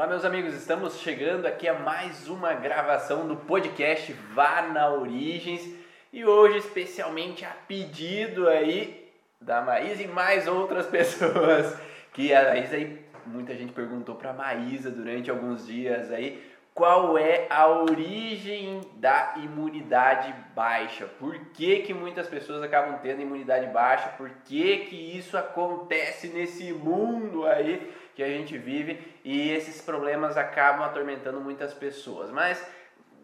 Olá, meus amigos, estamos chegando aqui a mais uma gravação do podcast Vá na Origens e hoje, especialmente a pedido aí da Maísa e mais outras pessoas que a Maísa aí, muita gente perguntou para a Maísa durante alguns dias aí qual é a origem da imunidade baixa. Por que, que muitas pessoas acabam tendo imunidade baixa? Por que, que isso acontece nesse mundo aí que a gente vive e esses problemas acabam atormentando muitas pessoas? Mas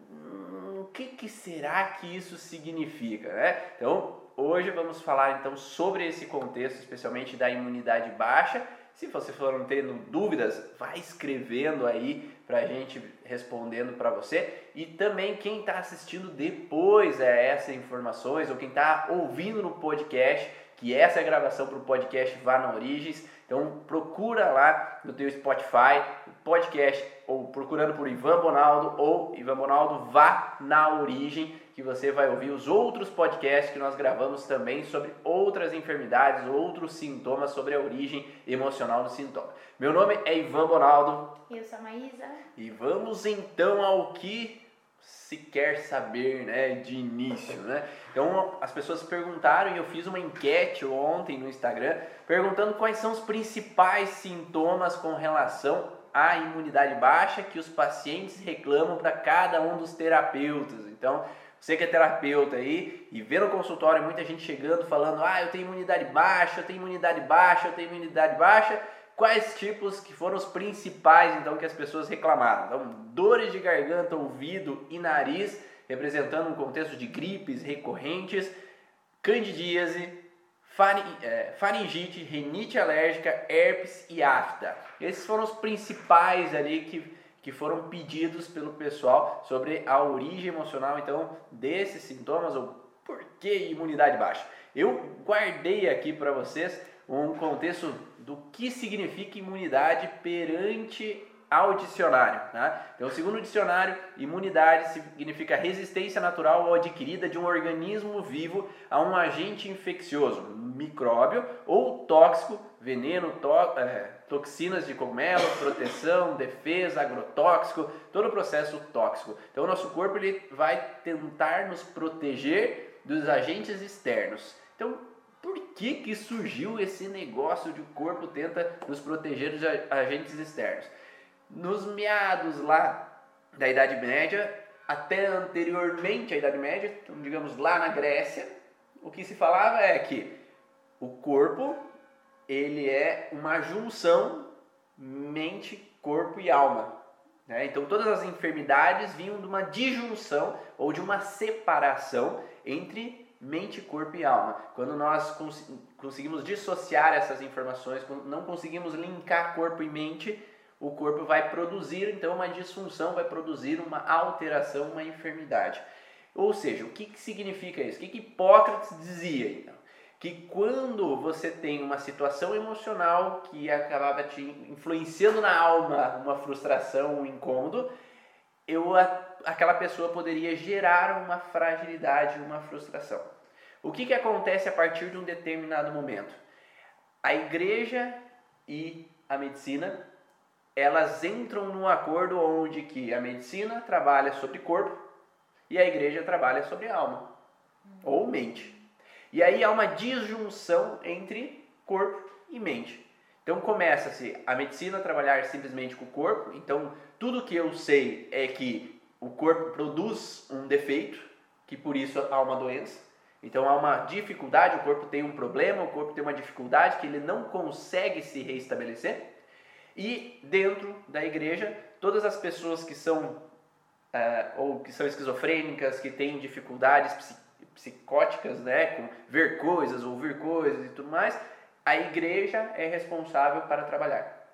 hum, o que, que será que isso significa? Né? Então, hoje vamos falar então sobre esse contexto, especialmente da imunidade baixa se você for tendo dúvidas, vai escrevendo aí para a gente respondendo para você. E também quem está assistindo depois a essas informações ou quem está ouvindo no podcast, que essa é a gravação para o podcast Vá na Origens. Então procura lá no teu Spotify, podcast, ou procurando por Ivan Bonaldo ou Ivan Bonaldo Vá na Origem que você vai ouvir os outros podcasts que nós gravamos também sobre outras enfermidades, outros sintomas, sobre a origem emocional do sintoma. Meu nome é Ivan Bonaldo. Eu sou a Maísa. E vamos então ao que se quer saber, né, de início, né? Então, as pessoas perguntaram e eu fiz uma enquete ontem no Instagram perguntando quais são os principais sintomas com relação à imunidade baixa que os pacientes reclamam para cada um dos terapeutas. Então, você que é terapeuta aí e vê no consultório muita gente chegando falando: "Ah, eu tenho imunidade baixa, eu tenho imunidade baixa, eu tenho imunidade baixa". Quais tipos que foram os principais então que as pessoas reclamaram? Então, dores de garganta, ouvido e nariz, representando um contexto de gripes recorrentes, candidíase, é, faringite, rinite alérgica, herpes e afta. Esses foram os principais ali que que foram pedidos pelo pessoal sobre a origem emocional então desses sintomas ou por que imunidade baixa. Eu guardei aqui para vocês um contexto do que significa imunidade perante ao dicionário. Tá? Então, segundo o dicionário, imunidade significa resistência natural ou adquirida de um organismo vivo a um agente infeccioso, micróbio ou tóxico, veneno, to é, toxinas de cogumelo, proteção, defesa, agrotóxico, todo o processo tóxico. Então, o nosso corpo ele vai tentar nos proteger dos agentes externos. Então, que, que surgiu esse negócio de o corpo tenta nos proteger dos agentes externos? Nos meados lá da Idade Média, até anteriormente à Idade Média, então, digamos lá na Grécia, o que se falava é que o corpo ele é uma junção mente, corpo e alma. Né? Então todas as enfermidades vinham de uma disjunção ou de uma separação entre mente, corpo e alma. Quando nós cons conseguimos dissociar essas informações, quando não conseguimos linkar corpo e mente, o corpo vai produzir então uma disfunção, vai produzir uma alteração, uma enfermidade. Ou seja, o que, que significa isso? O que, que Hipócrates dizia então? Que quando você tem uma situação emocional que acabava te influenciando na alma uma frustração, um incômodo, eu, aquela pessoa poderia gerar uma fragilidade, uma frustração. O que, que acontece a partir de um determinado momento? A igreja e a medicina elas entram num acordo onde que a medicina trabalha sobre corpo e a igreja trabalha sobre alma ou mente. E aí há uma disjunção entre corpo e mente. Então começa-se a medicina a trabalhar simplesmente com o corpo. Então tudo que eu sei é que o corpo produz um defeito, que por isso há uma doença. Então há uma dificuldade, o corpo tem um problema, o corpo tem uma dificuldade que ele não consegue se reestabelecer. E dentro da igreja, todas as pessoas que são uh, ou que são esquizofrênicas, que têm dificuldades psicóticas, né, com ver coisas, ouvir coisas e tudo mais, a igreja é responsável para trabalhar.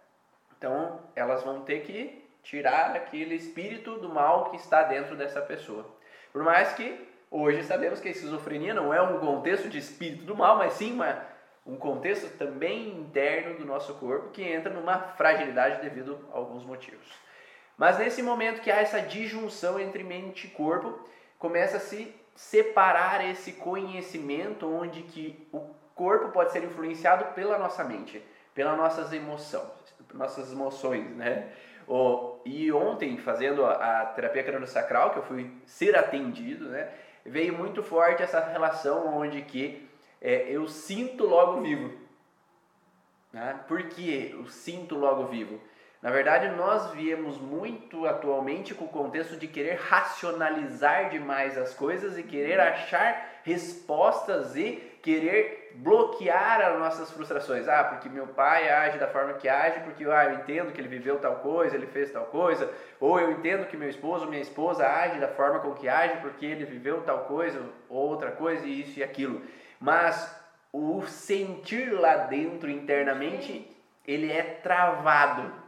Então, elas vão ter que tirar aquele espírito do mal que está dentro dessa pessoa. Por mais que hoje sabemos que a esquizofrenia não é um contexto de espírito do mal, mas sim uma um contexto também interno do nosso corpo que entra numa fragilidade devido a alguns motivos. Mas nesse momento que há essa disjunção entre mente e corpo, começa a se separar esse conhecimento onde que o corpo pode ser influenciado pela nossa mente, pelas nossas emoções, nossas emoções, né? Oh, e ontem, fazendo a terapia crânio-sacral, que eu fui ser atendido, né, veio muito forte essa relação onde que é, eu sinto logo vivo. Né? Por que eu sinto logo vivo? Na verdade, nós viemos muito atualmente com o contexto de querer racionalizar demais as coisas e querer achar respostas e querer bloquear as nossas frustrações. Ah, porque meu pai age da forma que age, porque ah, eu entendo que ele viveu tal coisa, ele fez tal coisa, ou eu entendo que meu esposo, minha esposa age da forma com que age, porque ele viveu tal coisa, ou outra coisa, e isso e aquilo. Mas o sentir lá dentro internamente, ele é travado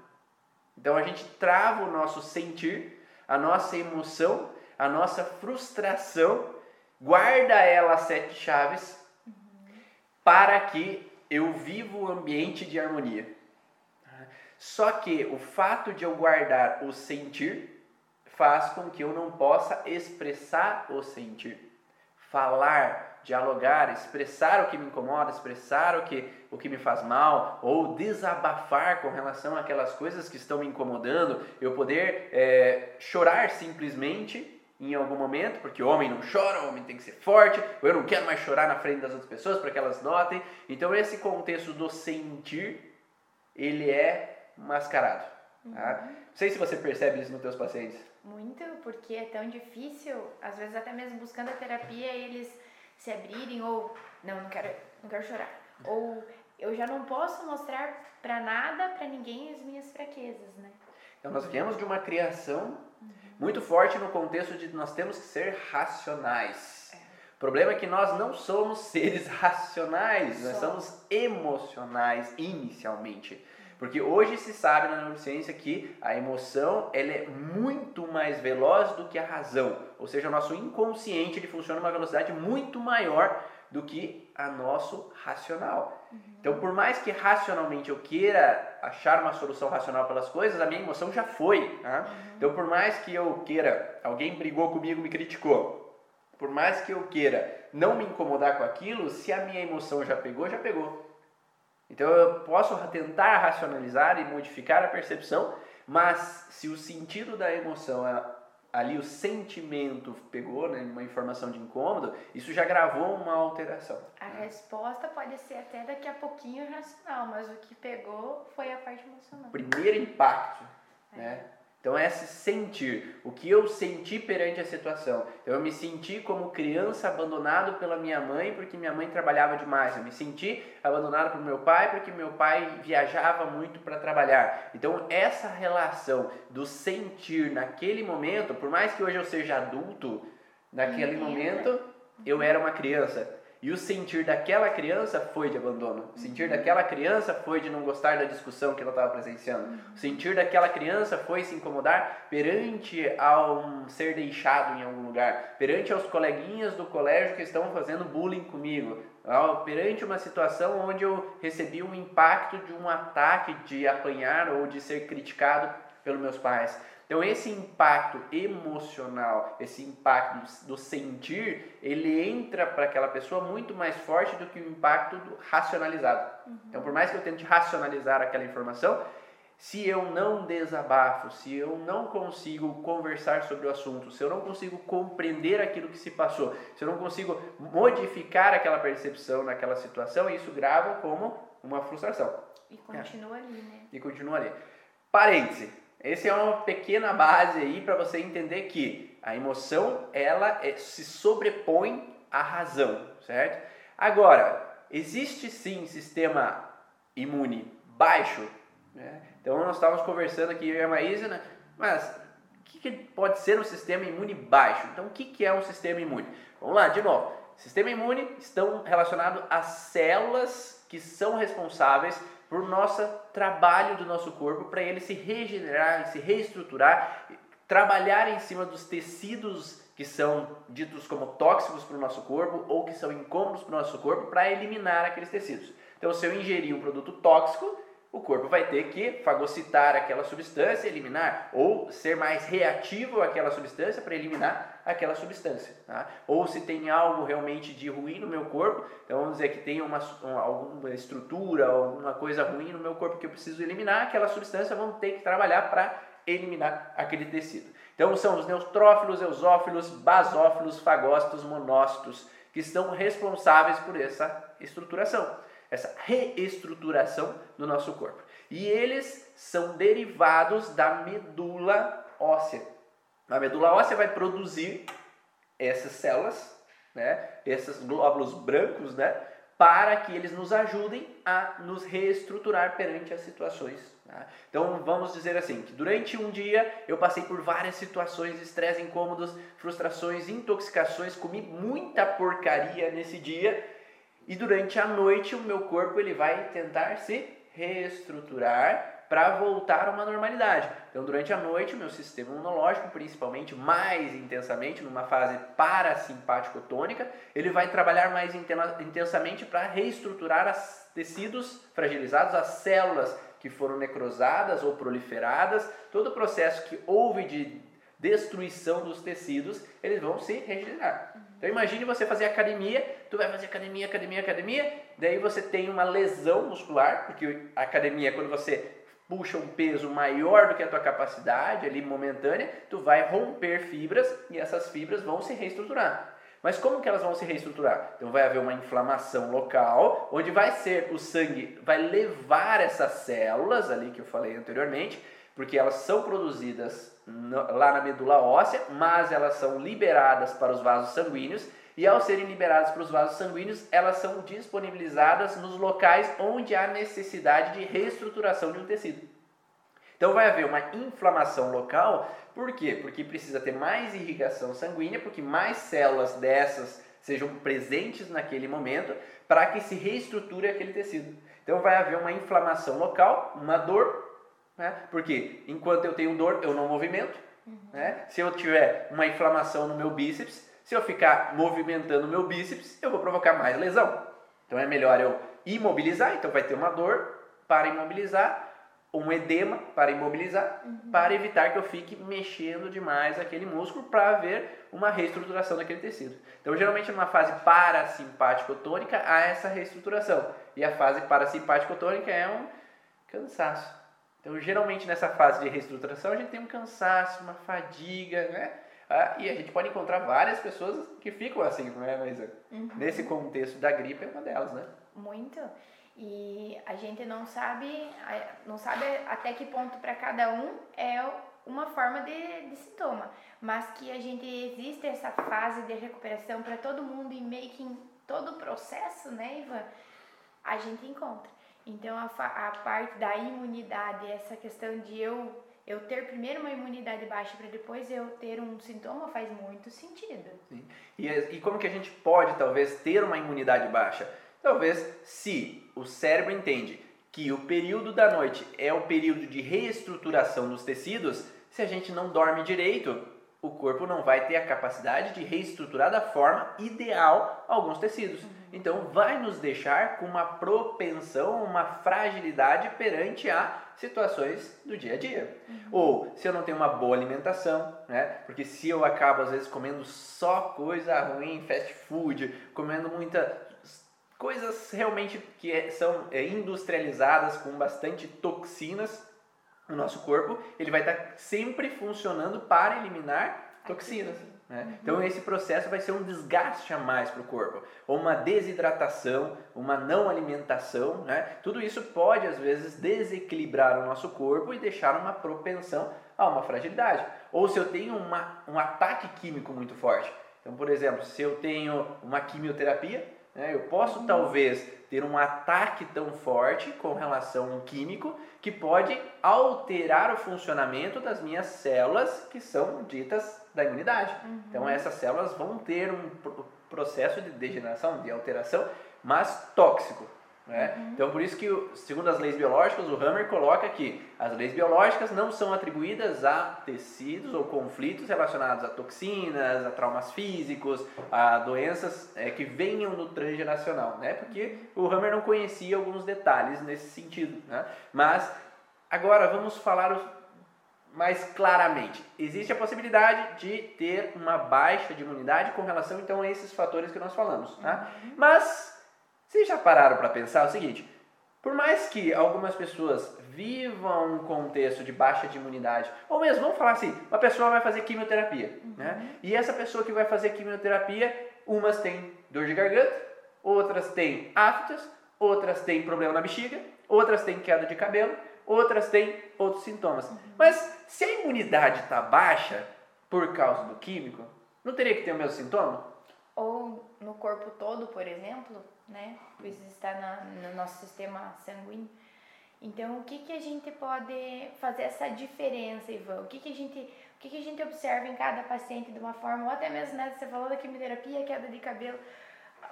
então a gente trava o nosso sentir, a nossa emoção, a nossa frustração, guarda ela sete chaves para que eu viva o ambiente de harmonia. Só que o fato de eu guardar o sentir faz com que eu não possa expressar o sentir, falar, dialogar, expressar o que me incomoda, expressar o que, o que me faz mal, ou desabafar com relação àquelas coisas que estão me incomodando, eu poder é, chorar simplesmente em algum momento, porque o homem não chora, o homem tem que ser forte, ou eu não quero mais chorar na frente das outras pessoas para que elas notem. Então esse contexto do sentir, ele é mascarado. Tá? Uhum. Não sei se você percebe isso nos teus pacientes. Muito, porque é tão difícil, às vezes até mesmo buscando a terapia, eles se abrirem ou não, não quero, não quero chorar. Ou eu já não posso mostrar para nada, para ninguém as minhas fraquezas, né? Então nós viemos de uma criação uhum. muito forte no contexto de nós temos que ser racionais. É. O problema é que nós não somos seres racionais, nós somos emocionais inicialmente. Porque hoje se sabe na neurociência que a emoção ela é muito mais veloz do que a razão. Ou seja, o nosso inconsciente ele funciona a uma velocidade muito maior do que a nosso racional. Uhum. Então, por mais que racionalmente eu queira achar uma solução racional pelas coisas, a minha emoção já foi. Tá? Uhum. Então, por mais que eu queira, alguém brigou comigo, me criticou. Por mais que eu queira não me incomodar com aquilo, se a minha emoção já pegou, já pegou. Então eu posso tentar racionalizar e modificar a percepção, mas se o sentido da emoção é ali o sentimento pegou né, uma informação de incômodo, isso já gravou uma alteração. A né? resposta pode ser até daqui a pouquinho racional, mas o que pegou foi a parte emocional. Primeiro impacto, é. né? Então, é esse sentir, o que eu senti perante a situação. Então, eu me senti como criança abandonado pela minha mãe porque minha mãe trabalhava demais. Eu me senti abandonado pelo meu pai porque meu pai viajava muito para trabalhar. Então, essa relação do sentir naquele momento, por mais que hoje eu seja adulto, naquele momento eu era uma criança. E o sentir daquela criança foi de abandono. O sentir daquela criança foi de não gostar da discussão que ela estava presenciando. O sentir daquela criança foi se incomodar perante ao ser deixado em algum lugar, perante aos coleguinhas do colégio que estão fazendo bullying comigo, perante uma situação onde eu recebi um impacto de um ataque de apanhar ou de ser criticado pelos meus pais. Então esse impacto emocional, esse impacto do sentir, ele entra para aquela pessoa muito mais forte do que o impacto do racionalizado. Uhum. Então por mais que eu tente racionalizar aquela informação, se eu não desabafo, se eu não consigo conversar sobre o assunto, se eu não consigo compreender aquilo que se passou, se eu não consigo modificar aquela percepção naquela situação, isso grava como uma frustração. E continua é. ali, né? E continua ali. Parêntese essa é uma pequena base aí para você entender que a emoção ela é, se sobrepõe à razão, certo? Agora, existe sim sistema imune baixo, né? Então nós estávamos conversando aqui eu e a Maísa, né? mas o que, que, pode ser um sistema imune baixo? Então o que, que é um sistema imune? Vamos lá, de novo. Sistema imune estão relacionados às células que são responsáveis por nosso trabalho do nosso corpo para ele se regenerar, se reestruturar, trabalhar em cima dos tecidos que são ditos como tóxicos para o nosso corpo ou que são incômodos para o nosso corpo para eliminar aqueles tecidos. Então, se eu ingerir um produto tóxico, o corpo vai ter que fagocitar aquela substância, eliminar, ou ser mais reativo àquela substância para eliminar aquela substância. Tá? Ou se tem algo realmente de ruim no meu corpo, então vamos dizer que tem uma, uma, alguma estrutura, alguma coisa ruim no meu corpo que eu preciso eliminar, aquela substância vão ter que trabalhar para eliminar aquele tecido. Então são os neutrófilos, eusófilos, basófilos, fagócitos, monócitos que estão responsáveis por essa estruturação, essa reestruturação do nosso corpo. E eles são derivados da medula óssea. A medula óssea vai produzir essas células, né, esses glóbulos brancos, né, para que eles nos ajudem a nos reestruturar perante as situações. Tá? Então vamos dizer assim, que durante um dia eu passei por várias situações, estresse, incômodos, frustrações, intoxicações, comi muita porcaria nesse dia e durante a noite o meu corpo ele vai tentar se reestruturar para voltar a uma normalidade. Então, durante a noite, o meu sistema imunológico, principalmente mais intensamente, numa fase parasimpático-tônica, ele vai trabalhar mais intensamente para reestruturar os tecidos fragilizados, as células que foram necrosadas ou proliferadas, todo o processo que houve de destruição dos tecidos, eles vão se regenerar. Então imagine você fazer academia, tu vai fazer academia, academia, academia, daí você tem uma lesão muscular, porque a academia quando você puxa um peso maior do que a tua capacidade ali momentânea, tu vai romper fibras e essas fibras vão se reestruturar. Mas como que elas vão se reestruturar? Então vai haver uma inflamação local, onde vai ser o sangue vai levar essas células ali que eu falei anteriormente, porque elas são produzidas lá na medula óssea, mas elas são liberadas para os vasos sanguíneos e ao serem liberadas para os vasos sanguíneos, elas são disponibilizadas nos locais onde há necessidade de reestruturação de um tecido. Então vai haver uma inflamação local, por quê? Porque precisa ter mais irrigação sanguínea, porque mais células dessas sejam presentes naquele momento para que se reestruture aquele tecido. Então vai haver uma inflamação local, uma dor, né? porque enquanto eu tenho dor, eu não movimento. Uhum. Né? Se eu tiver uma inflamação no meu bíceps, se eu ficar movimentando meu bíceps, eu vou provocar mais lesão. Então é melhor eu imobilizar, então vai ter uma dor para imobilizar, um edema para imobilizar, uhum. para evitar que eu fique mexendo demais aquele músculo para haver uma reestruturação daquele tecido. Então, geralmente numa fase parasimpático-tônica há essa reestruturação. E a fase parasimpático-tônica é um cansaço. Então, geralmente nessa fase de reestruturação a gente tem um cansaço, uma fadiga, né? Ah, e a gente pode encontrar várias pessoas que ficam assim, não é? Mas uhum. nesse contexto da gripe é uma delas, né? Muito. E a gente não sabe, não sabe até que ponto para cada um é uma forma de, de sintoma, mas que a gente existe essa fase de recuperação para todo mundo e meio que em todo o processo, né, Ivan, a gente encontra. Então a, a parte da imunidade, essa questão de eu eu ter primeiro uma imunidade baixa para depois eu ter um sintoma faz muito sentido. Sim. E, e como que a gente pode, talvez, ter uma imunidade baixa? Talvez se o cérebro entende que o período da noite é o período de reestruturação dos tecidos, se a gente não dorme direito, o corpo não vai ter a capacidade de reestruturar da forma ideal alguns tecidos. Uhum. Então, vai nos deixar com uma propensão, uma fragilidade perante a situações do dia a dia. Uhum. Ou se eu não tenho uma boa alimentação, né? Porque se eu acabo às vezes comendo só coisa ruim, fast food, comendo muita coisas realmente que é, são é, industrializadas com bastante toxinas no nosso corpo, ele vai estar sempre funcionando para eliminar toxinas. Né? Uhum. Então esse processo vai ser um desgaste a mais para o corpo, ou uma desidratação, uma não alimentação, né? tudo isso pode às vezes desequilibrar o nosso corpo e deixar uma propensão a uma fragilidade. Ou se eu tenho uma, um ataque químico muito forte, então por exemplo, se eu tenho uma quimioterapia? Eu posso talvez ter um ataque tão forte com relação a um químico que pode alterar o funcionamento das minhas células que são ditas da imunidade. Uhum. Então essas células vão ter um processo de degeneração, de alteração, mas tóxico. Né? Uhum. Então, por isso que, segundo as leis biológicas, o Hammer coloca que as leis biológicas não são atribuídas a tecidos ou conflitos relacionados a toxinas, a traumas físicos, a doenças é, que venham do transgeracional, né? porque o Hammer não conhecia alguns detalhes nesse sentido. Né? Mas, agora vamos falar mais claramente. Existe a possibilidade de ter uma baixa de imunidade com relação então a esses fatores que nós falamos. Tá? Uhum. Mas vocês já pararam para pensar o seguinte? Por mais que algumas pessoas vivam um contexto de baixa de imunidade, ou mesmo, vamos falar assim, uma pessoa vai fazer quimioterapia, Uhum. né? E essa pessoa que vai fazer quimioterapia, umas têm dor de garganta, outras têm aftas, outras têm problema na bexiga, outras têm queda de cabelo, outras têm outros sintomas. Mas se a imunidade está baixa por causa do químico, não teria que ter o mesmo sintoma? Ou no corpo todo, por exemplo, né? Pois está na, no nosso sistema sanguíneo. Então, o que, que a gente pode fazer essa diferença, Ivan? O que, que a gente o que, que a gente observa em cada paciente de uma forma, ou até mesmo, né, você falou da quimioterapia, queda de cabelo.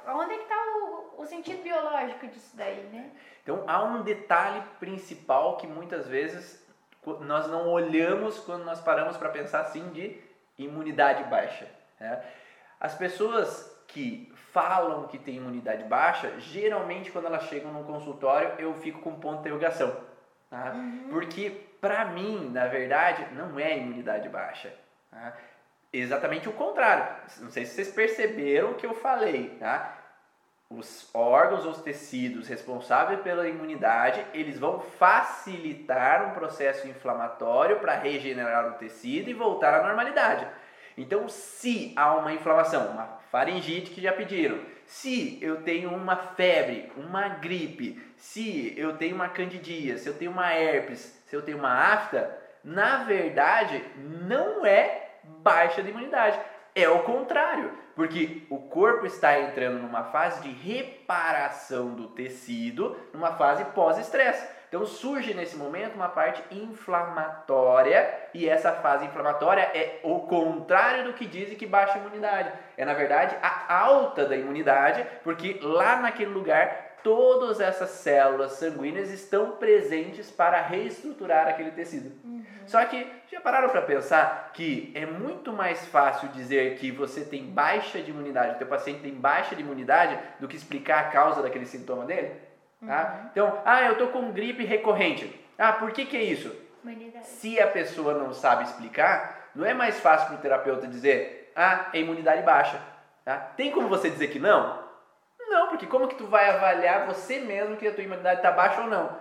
Onde é que está o, o sentido biológico disso daí, né? Então há um detalhe principal que muitas vezes nós não olhamos quando nós paramos para pensar assim de imunidade baixa. né? As pessoas que falam que têm imunidade baixa, geralmente quando elas chegam no consultório eu fico com ponto de interrogação. tá? Porque para mim, na verdade, não é imunidade baixa. tá? Exatamente o contrário. Não sei se vocês perceberam o que eu falei. Tá? os órgãos ou os tecidos responsáveis pela imunidade, eles vão facilitar um processo inflamatório para regenerar o tecido e voltar à normalidade. Então, se há uma inflamação, uma faringite que já pediram, se eu tenho uma febre, uma gripe, se eu tenho uma candidíase, se eu tenho uma herpes, se eu tenho uma afta, na verdade não é baixa de imunidade, é o contrário, porque o corpo está entrando numa fase de reparação do tecido, numa fase pós-estresse. Então surge nesse momento uma parte inflamatória e essa fase inflamatória é o contrário do que dizem que baixa a imunidade. É na verdade a alta da imunidade, porque lá naquele lugar todas essas células sanguíneas estão presentes para reestruturar aquele tecido. Só que já pararam para pensar que é muito mais fácil dizer que você tem baixa de imunidade, o teu paciente tem baixa de imunidade, do que explicar a causa daquele sintoma dele? Tá? Então, ah, eu tô com gripe recorrente. Ah, por que que é isso? Imunidade. Se a pessoa não sabe explicar, não é mais fácil para o terapeuta dizer, ah, é imunidade baixa. Tá? Tem como você dizer que não? Não, porque como que tu vai avaliar você mesmo que a tua imunidade está baixa ou não?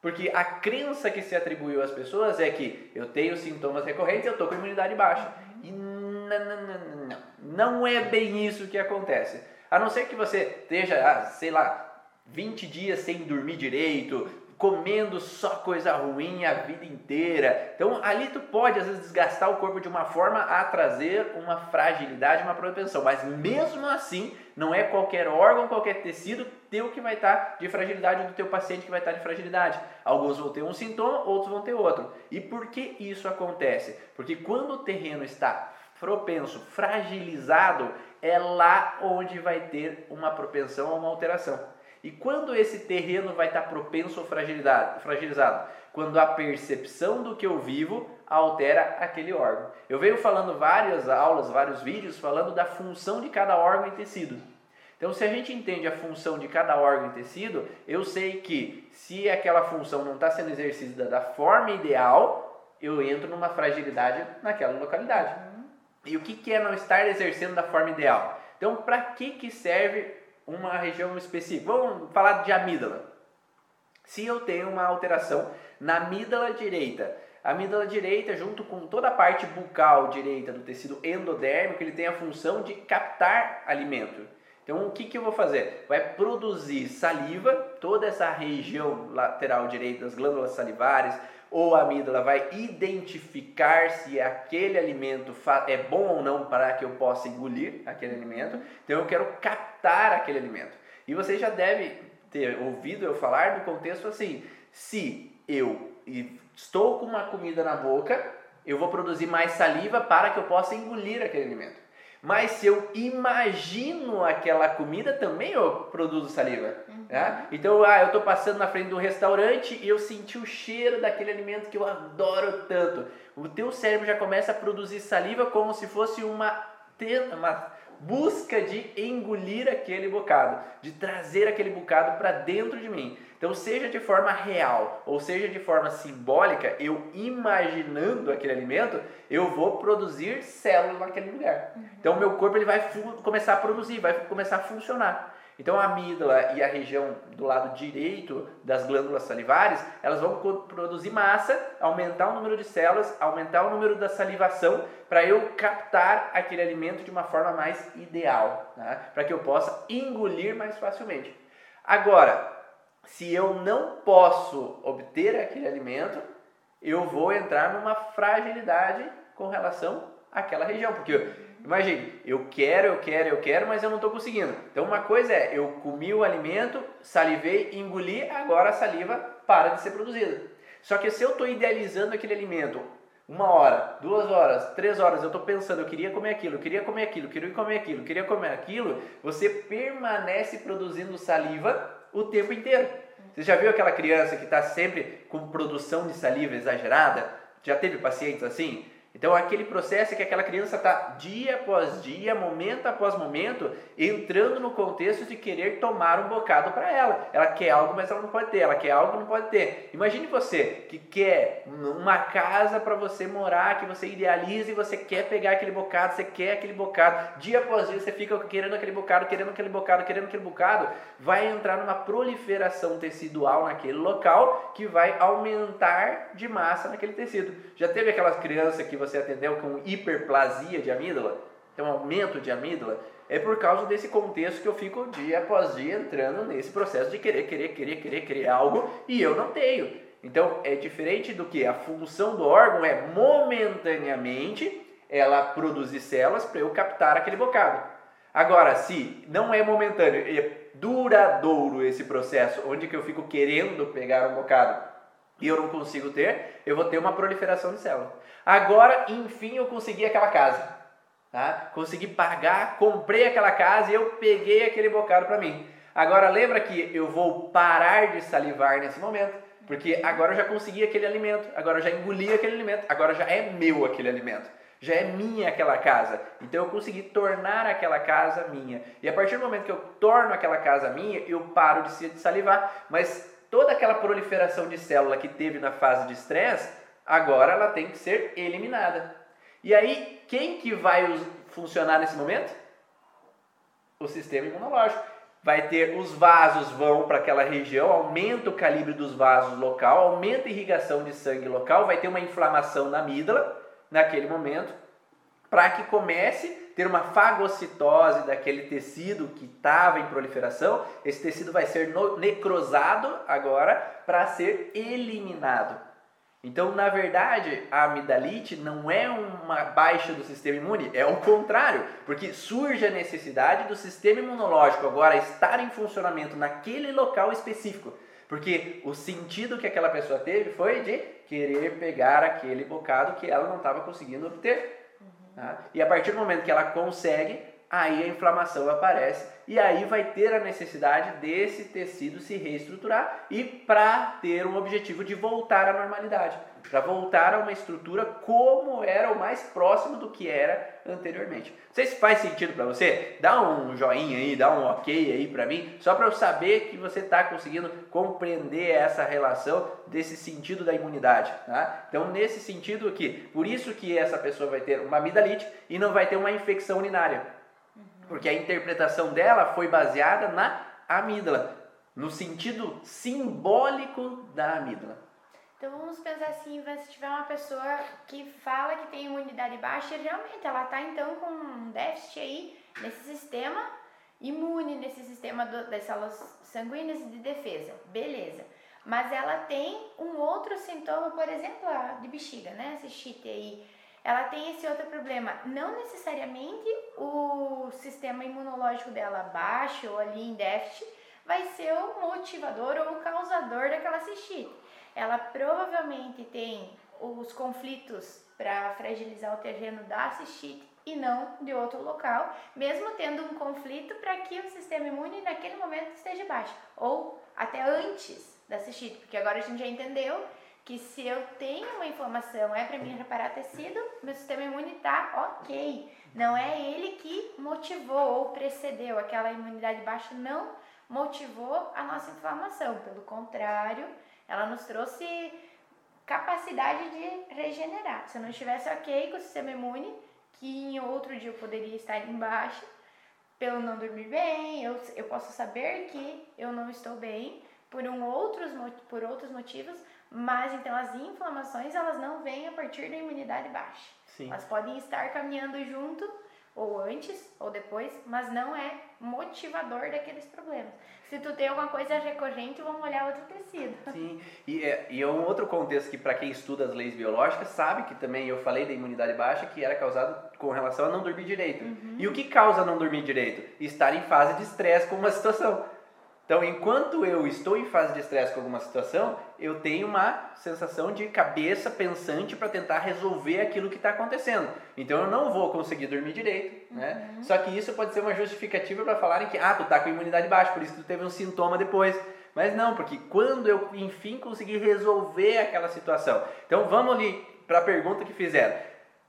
Porque a crença que se atribuiu às pessoas é que eu tenho sintomas recorrentes e eu estou com imunidade baixa. E não, não, não, não, não é bem isso que acontece. A não ser que você esteja, ah, sei lá, 20 dias sem dormir direito, comendo só coisa ruim a vida inteira. Então ali tu pode às vezes desgastar o corpo de uma forma a trazer uma fragilidade, uma propensão, mas mesmo assim não é qualquer órgão, qualquer tecido teu que vai estar de fragilidade ou do teu paciente que vai estar de fragilidade. Alguns vão ter um sintoma, outros vão ter outro. E por que isso acontece? Porque quando o terreno está propenso, fragilizado, é lá onde vai ter uma propensão a uma alteração. E quando esse terreno vai estar propenso ou fragilizado? Quando a percepção do que eu vivo altera aquele órgão. Eu venho falando várias aulas, vários vídeos falando da função de cada órgão e tecido. Então, se a gente entende a função de cada órgão e tecido, eu sei que se aquela função não está sendo exercida da forma ideal, eu entro numa fragilidade naquela localidade. E o que, que é não estar exercendo da forma ideal? Então, para que, que serve uma região específica? Vamos falar de amígdala. Se eu tenho uma alteração na amígdala direita, a amígdala direita, junto com toda a parte bucal direita do tecido endodérmico, ele tem a função de captar alimento. Então, o que, que eu vou fazer? Vai produzir saliva, toda essa região lateral direita das glândulas salivares, ou a amígdala vai identificar se aquele alimento é bom ou não para que eu possa engolir aquele alimento. Então, eu quero captar aquele alimento. E você já deve ter ouvido eu falar do contexto assim: se eu estou com uma comida na boca, eu vou produzir mais saliva para que eu possa engolir aquele alimento. Mas se eu imagino aquela comida, também eu produzo saliva. né? Então, ah, eu estou passando na frente de um restaurante e eu senti o cheiro daquele alimento que eu adoro tanto. O teu cérebro já começa a produzir saliva como se fosse uma, uma busca de engolir aquele bocado, de trazer aquele bocado para dentro de mim. Então, seja de forma real ou seja de forma simbólica, eu imaginando aquele alimento, eu vou produzir células naquele lugar. Então, meu corpo ele vai começar a produzir, vai começar a funcionar. Então a amígdala e a região do lado direito das glândulas salivares, elas vão produzir massa, aumentar o número de células, aumentar o número da salivação para eu captar aquele alimento de uma forma mais ideal, né? para que eu possa engolir mais facilmente. Agora, se eu não posso obter aquele alimento, eu vou entrar numa fragilidade com relação àquela região, porque imagine, eu quero, eu quero, eu quero, mas eu não estou conseguindo. Então uma coisa é, eu comi o alimento, salivei, engoli, agora a saliva para de ser produzida. Só que se eu estou idealizando aquele alimento, uma hora, duas horas, três horas, eu estou pensando, eu queria comer aquilo, eu queria comer aquilo, eu queria comer aquilo, eu queria comer aquilo, você permanece produzindo saliva o tempo inteiro. Você já viu aquela criança que está sempre com produção de saliva exagerada? Já teve pacientes assim? Então, aquele processo é que aquela criança está dia após dia, momento após momento, entrando no contexto de querer tomar um bocado para ela. Ela quer algo, mas ela não pode ter. Ela quer algo, não pode ter. Imagine você que quer uma casa para você morar, que você idealiza e você quer pegar aquele bocado, você quer aquele bocado. Dia após dia você fica querendo aquele bocado, querendo aquele bocado, querendo aquele bocado. Vai entrar numa proliferação tecidual naquele local que vai aumentar de massa naquele tecido. Já teve aquelas crianças que você atendeu com hiperplasia de amígdala, então aumento de amígdala, é por causa desse contexto que eu fico dia após dia entrando nesse processo de querer, querer, querer, querer, querer algo e eu não tenho. Então é diferente do que a função do órgão é momentaneamente ela produzir células para eu captar aquele bocado. Agora, se não é momentâneo, é duradouro esse processo, onde que eu fico querendo pegar um bocado e eu não consigo ter, eu vou ter uma proliferação de células. Agora, enfim, eu consegui aquela casa. Tá? Consegui pagar, comprei aquela casa e eu peguei aquele bocado para mim. Agora, lembra que eu vou parar de salivar nesse momento, porque agora eu já consegui aquele alimento, agora eu já engoli aquele alimento, agora já é meu aquele alimento. Já é minha aquela casa. Então eu consegui tornar aquela casa minha. E a partir do momento que eu torno aquela casa minha, eu paro de salivar. Mas toda aquela proliferação de célula que teve na fase de estresse, agora ela tem que ser eliminada. E aí, quem que vai funcionar nesse momento? O sistema imunológico. Vai ter os vasos vão para aquela região, aumenta o calibre dos vasos local, aumenta a irrigação de sangue local, vai ter uma inflamação na amígdala naquele momento, para que comece ter uma fagocitose daquele tecido que estava em proliferação, esse tecido vai ser necrosado agora para ser eliminado. Então, na verdade, a amidalite não é uma baixa do sistema imune, é o contrário, porque surge a necessidade do sistema imunológico agora estar em funcionamento naquele local específico. Porque o sentido que aquela pessoa teve foi de querer pegar aquele bocado que ela não estava conseguindo obter. Tá? E a partir do momento que ela consegue, aí a inflamação aparece e aí vai ter a necessidade desse tecido se reestruturar e para ter um objetivo de voltar à normalidade, para voltar a uma estrutura como era o mais próximo do que era anteriormente. Não sei se faz sentido para você? Dá um joinha aí, dá um ok aí para mim, só para eu saber que você está conseguindo compreender essa relação desse sentido da imunidade. Tá? Então, nesse sentido aqui, por isso que essa pessoa vai ter uma amidalite e não vai ter uma infecção urinária. Porque a interpretação dela foi baseada na amígdala, no sentido simbólico da amígdala. Então vamos pensar assim, se tiver uma pessoa que fala que tem imunidade baixa, realmente ela está então com um déficit aí nesse sistema imune, nesse sistema do, das células sanguíneas de defesa. Beleza. Mas ela tem um outro sintoma, por exemplo, de bexiga, né? Cistite aí ela tem esse outro problema. Não necessariamente o sistema imunológico dela baixo ou ali em déficit vai ser o motivador ou o causador daquela cistite. Ela provavelmente tem os conflitos para fragilizar o terreno da cistite e não de outro local, mesmo tendo um conflito para que o sistema imune naquele momento esteja baixo, ou até antes da cistite, porque agora a gente já entendeu que se eu tenho uma inflamação é para mim reparar tecido, meu sistema imune está ok. Não é ele que motivou ou precedeu aquela imunidade baixa, não motivou a nossa inflamação. Pelo contrário, ela nos trouxe capacidade de regenerar. Se eu não estivesse ok com o sistema imune, que em outro dia eu poderia estar embaixo, pelo não dormir bem, eu, eu posso saber que eu não estou bem por, um outros, por outros motivos, mas então as inflamações elas não vêm a partir da imunidade baixa. Sim. Elas podem estar caminhando junto ou antes ou depois, mas não é motivador daqueles problemas. Se tu tem alguma coisa recorrente, vamos olhar outro tecido. Sim, e é, e é um outro contexto que para quem estuda as leis biológicas sabe que também eu falei da imunidade baixa que era causado com relação a não dormir direito. Uhum. E o que causa não dormir direito? Estar em fase de estresse com uma situação. Então, enquanto eu estou em fase de estresse com alguma situação, eu tenho uma sensação de cabeça pensante para tentar resolver aquilo que está acontecendo. Então, eu não vou conseguir dormir direito, né? Uhum. Só que isso pode ser uma justificativa para falarem que, ah, tu tá com imunidade baixa, por isso que tu teve um sintoma depois. Mas não, porque quando eu, enfim, conseguir resolver aquela situação. Então, vamos ali para a pergunta que fizeram.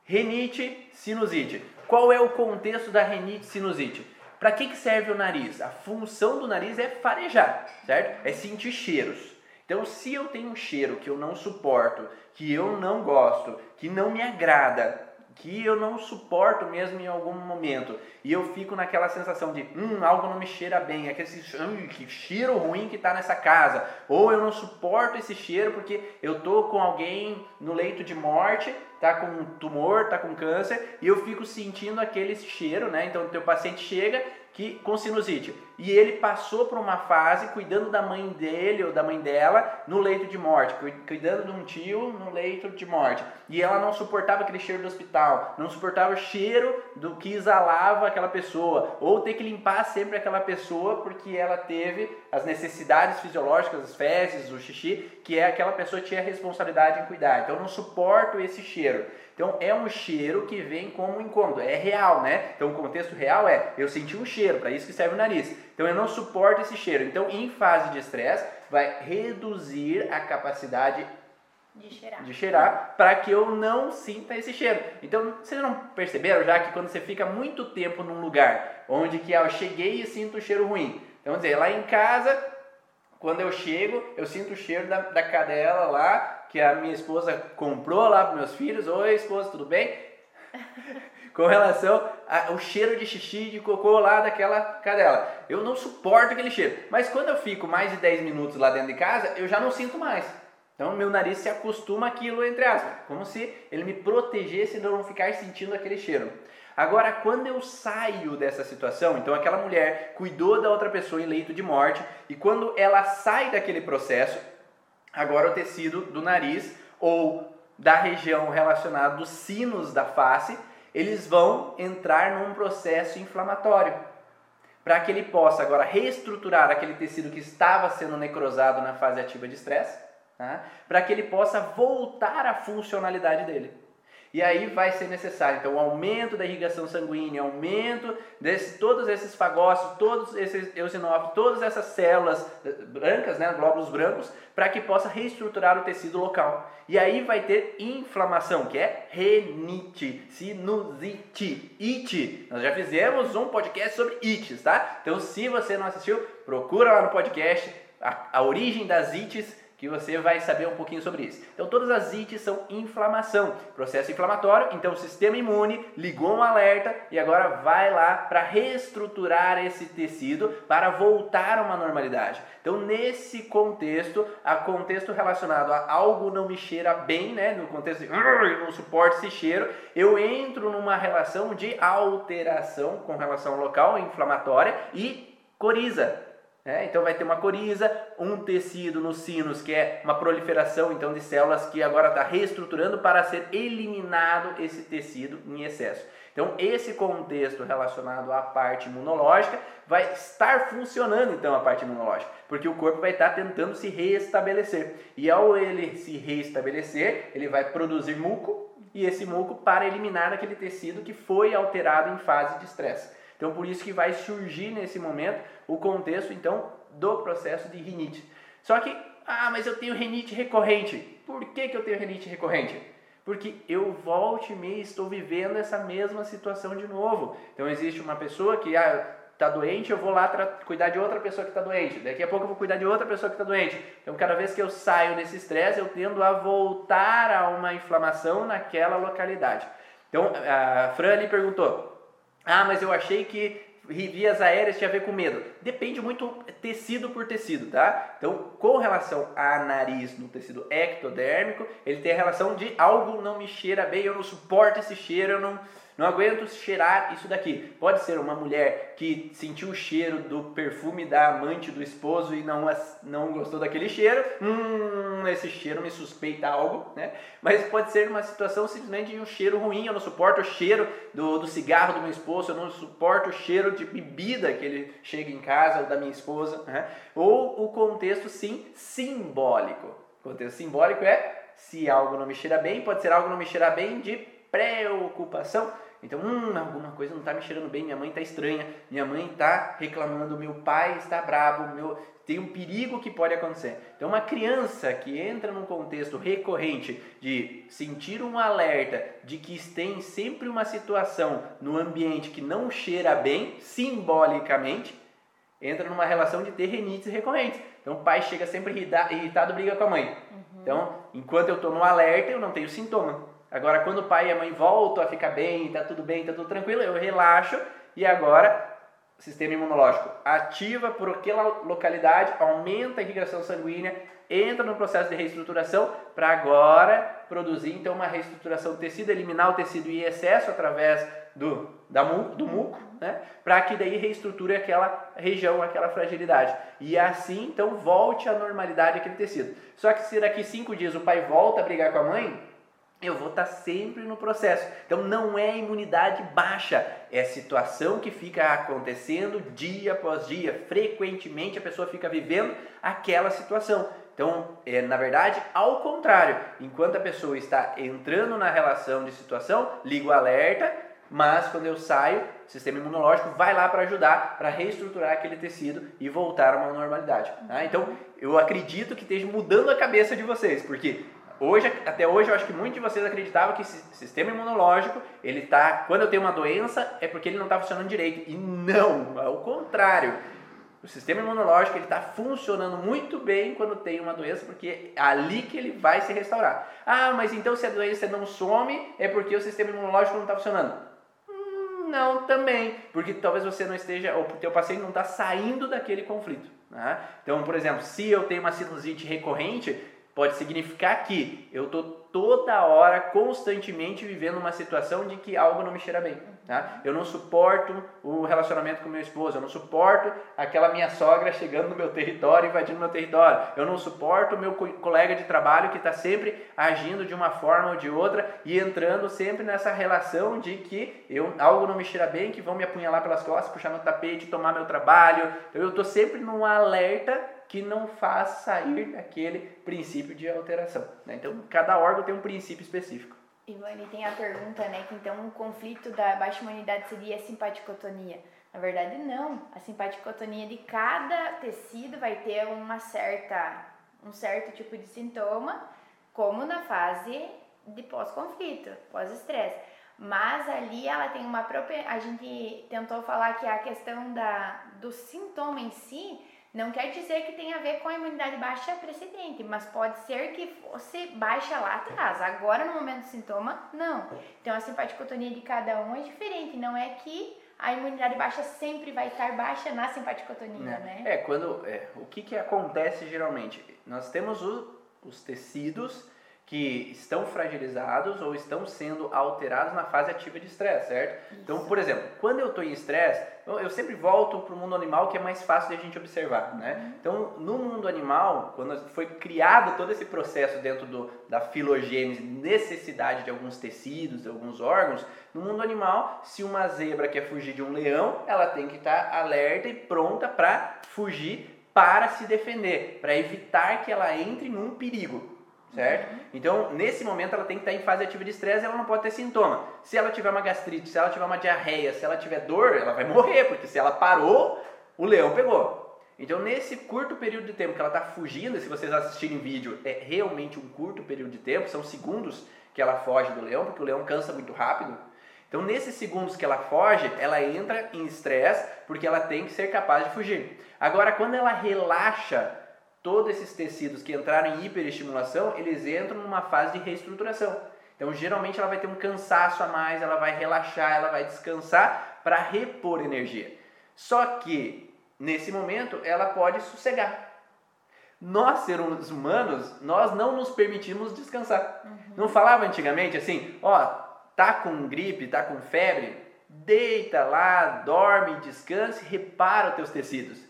Renite, sinusite. Qual é o contexto da renite, sinusite? Para que, que serve o nariz? A função do nariz é farejar, certo? É sentir cheiros. Então, se eu tenho um cheiro que eu não suporto, que eu não gosto, que não me agrada, que eu não suporto mesmo em algum momento, e eu fico naquela sensação de, hum, algo não me cheira bem, aquele hum, que cheiro ruim que está nessa casa, ou eu não suporto esse cheiro porque eu tô com alguém no leito de morte tá com tumor, tá com câncer, e eu fico sentindo aquele cheiro, né? Então o teu paciente chega que com sinusite. E ele passou por uma fase cuidando da mãe dele ou da mãe dela no leito de morte, cuidando de um tio no leito de morte. E ela não suportava aquele cheiro do hospital, não suportava o cheiro do que exalava aquela pessoa, ou ter que limpar sempre aquela pessoa porque ela teve as necessidades fisiológicas, as fezes, o xixi, que é aquela pessoa tinha responsabilidade em cuidar. Então eu não suporto esse cheiro. Então é um cheiro que vem como incômodo, é real, né? Então o contexto real é eu senti um cheiro, para isso que serve o nariz. Então eu não suporto esse cheiro. Então em fase de estresse vai reduzir a capacidade de cheirar, de cheirar para que eu não sinta esse cheiro. Então, vocês não perceberam já que quando você fica muito tempo num lugar onde que ah, eu cheguei e sinto o cheiro ruim. Então, dizer, lá em casa, quando eu chego, eu sinto o cheiro da, da cadela lá, que a minha esposa comprou lá para meus filhos. Oi, esposa, tudo bem? Com relação ao cheiro de xixi de cocô lá daquela cadela. Eu não suporto aquele cheiro. Mas quando eu fico mais de 10 minutos lá dentro de casa, eu já não sinto mais. Então meu nariz se acostuma àquilo, entre aspas. Como se ele me protegesse de não ficar sentindo aquele cheiro. Agora, quando eu saio dessa situação, então aquela mulher cuidou da outra pessoa em leito de morte, e quando ela sai daquele processo, Agora o tecido do nariz ou da região relacionada dos sinos da face, eles vão entrar num processo inflamatório. Para que ele possa agora reestruturar aquele tecido que estava sendo necrosado na fase ativa de estresse, tá? para que ele possa voltar à funcionalidade dele. E aí vai ser necessário, então, o aumento da irrigação sanguínea, aumento de todos esses fagócitos, todos esses eosinófilos, todas essas células eh, brancas, né, glóbulos brancos, para que possa reestruturar o tecido local. E aí vai ter inflamação, que é renite, sinusite, it. Nós já fizemos um podcast sobre ites, tá? Então, se você não assistiu, procura lá no podcast a, a origem das ites que você vai saber um pouquinho sobre isso. Então, todas as ites são inflamação, processo inflamatório. Então, o sistema imune ligou um alerta e agora vai lá para reestruturar esse tecido para voltar a uma normalidade. Então, nesse contexto, a contexto relacionado a algo não me cheira bem, né? No contexto de não suporto esse cheiro, eu entro numa relação de alteração com relação ao local inflamatória e coriza. É, então vai ter uma coriza, um tecido nos sinos que é uma proliferação então de células que agora está reestruturando para ser eliminado esse tecido em excesso. Então esse contexto relacionado à parte imunológica vai estar funcionando então a parte imunológica, porque o corpo vai estar tentando se reestabelecer. E ao ele se reestabelecer, ele vai produzir muco e esse muco para eliminar aquele tecido que foi alterado em fase de estresse. Então por isso que vai surgir nesse momento o contexto então do processo de rinite. Só que, ah, mas eu tenho rinite recorrente. Por que, que eu tenho rinite recorrente? Porque eu volte e estou vivendo essa mesma situação de novo. Então existe uma pessoa que ah, está doente, eu vou lá cuidar de outra pessoa que está doente. Daqui a pouco eu vou cuidar de outra pessoa que está doente. Então, cada vez que eu saio desse estresse, eu tendo a voltar a uma inflamação naquela localidade. Então, a Fran ali perguntou: ah, mas eu achei que vias aéreas tinha a ver com medo? Depende muito tecido por tecido, tá? Então, com relação a nariz no tecido ectodérmico, ele tem a relação de algo não me cheira bem, eu não suporto esse cheiro, eu não não aguento cheirar isso daqui. Pode ser uma mulher que sentiu o cheiro do perfume da amante do esposo e não, não gostou daquele cheiro. Hum, esse cheiro me suspeita algo, né? Mas pode ser uma situação simplesmente de um cheiro ruim. Eu não suporto o cheiro do, do cigarro do meu esposo, eu não suporto o cheiro de bebida que ele chega em casa ou da minha esposa. Né? Ou o contexto, sim, simbólico. O contexto simbólico é se algo não me cheira bem, pode ser algo não me cheira bem de preocupação então, hum, alguma coisa não está me cheirando bem, minha mãe está estranha, minha mãe está reclamando, meu pai está bravo, meu... tem um perigo que pode acontecer. Então, uma criança que entra num contexto recorrente de sentir um alerta de que tem sempre uma situação no ambiente que não cheira bem, simbolicamente, entra numa relação de ter renites recorrentes. Então, o pai chega sempre irritado, briga com a mãe. Uhum. Então, enquanto eu estou no alerta, eu não tenho sintoma. Agora, quando o pai e a mãe voltam a ficar bem, tá tudo bem, tá tudo tranquilo, eu relaxo e agora sistema imunológico ativa por aquela localidade, aumenta a irrigação sanguínea, entra no processo de reestruturação para agora produzir então uma reestruturação do tecido, eliminar o tecido em excesso através do, da mu, do muco, né? para que daí reestruture aquela região, aquela fragilidade. E assim então volte à normalidade aquele tecido. Só que se daqui cinco dias o pai volta a brigar com a mãe, eu vou estar sempre no processo. Então não é imunidade baixa, é situação que fica acontecendo dia após dia, frequentemente a pessoa fica vivendo aquela situação. Então, é, na verdade, ao contrário, enquanto a pessoa está entrando na relação de situação, liga o alerta, mas quando eu saio, o sistema imunológico vai lá para ajudar, para reestruturar aquele tecido e voltar a uma normalidade. Tá? Então, eu acredito que esteja mudando a cabeça de vocês, porque Hoje, até hoje, eu acho que muitos de vocês acreditavam que esse sistema imunológico, ele tá, quando eu tenho uma doença, é porque ele não está funcionando direito. E não, ao contrário. O sistema imunológico ele está funcionando muito bem quando tem uma doença, porque é ali que ele vai se restaurar. Ah, mas então se a doença não some, é porque o sistema imunológico não está funcionando. Hum, não, também, porque talvez você não esteja, ou o teu paciente não está saindo daquele conflito. Né? Então, por exemplo, se eu tenho uma sinusite recorrente, pode significar que eu estou toda hora, constantemente vivendo uma situação de que algo não me cheira bem. Tá? Eu não suporto o relacionamento com meu esposo, eu não suporto aquela minha sogra chegando no meu território, invadindo meu território, eu não suporto o meu colega de trabalho que está sempre agindo de uma forma ou de outra e entrando sempre nessa relação de que eu, algo não me cheira bem, que vão me apunhalar pelas costas, puxar meu tapete, tomar meu trabalho. Então, eu estou sempre num alerta que não faz sair daquele princípio de alteração. Né? Então, cada órgão tem um princípio específico. Ivone, tem a pergunta, né, que então o conflito da baixa imunidade seria a simpaticotonia. Na verdade, não. A simpaticotonia de cada tecido vai ter uma certa, um certo tipo de sintoma, como na fase de pós-conflito, pós-estresse. Mas ali ela tem uma própria. A gente tentou falar que a questão da, do sintoma em si não quer dizer que tem a ver com a imunidade baixa precedente, mas pode ser que fosse baixa lá atrás. Agora, no momento do sintoma, não. Então, a simpaticotonia de cada um é diferente. Não é que a imunidade baixa sempre vai estar baixa na simpaticotonia, né? É, quando... É, o que, que acontece geralmente? Nós temos o, os tecidos que estão fragilizados ou estão sendo alterados na fase ativa de estresse, certo? Isso. Então, por exemplo, quando eu estou em estresse, eu sempre volto para o mundo animal que é mais fácil de a gente observar, né? Uhum. Então, no mundo animal, quando foi criado todo esse processo dentro do, da filogênese, necessidade de alguns tecidos, de alguns órgãos, no mundo animal, se uma zebra quer fugir de um leão, ela tem que estar tá alerta e pronta para fugir para se defender, para evitar que ela entre num perigo certo? Então, nesse momento, ela tem que estar em fase ativa de estresse ela não pode ter sintoma. Se ela tiver uma gastrite, se ela tiver uma diarreia, se ela tiver dor, ela vai morrer, porque se ela parou, o leão pegou. Então, nesse curto período de tempo que ela está fugindo, se vocês assistirem vídeo, é realmente um curto período de tempo, são segundos que ela foge do leão, porque o leão cansa muito rápido. Então, nesses segundos que ela foge, ela entra em estresse, porque ela tem que ser capaz de fugir. Agora, quando ela relaxa, todos esses tecidos que entraram em hiperestimulação, eles entram numa fase de reestruturação. Então, geralmente ela vai ter um cansaço a mais, ela vai relaxar, ela vai descansar para repor energia. Só que, nesse momento, ela pode sossegar. Nós, seres humanos, nós não nos permitimos descansar. Uhum. Não falava antigamente assim, ó, tá com gripe, tá com febre, deita lá, dorme, descanse, repara os teus tecidos.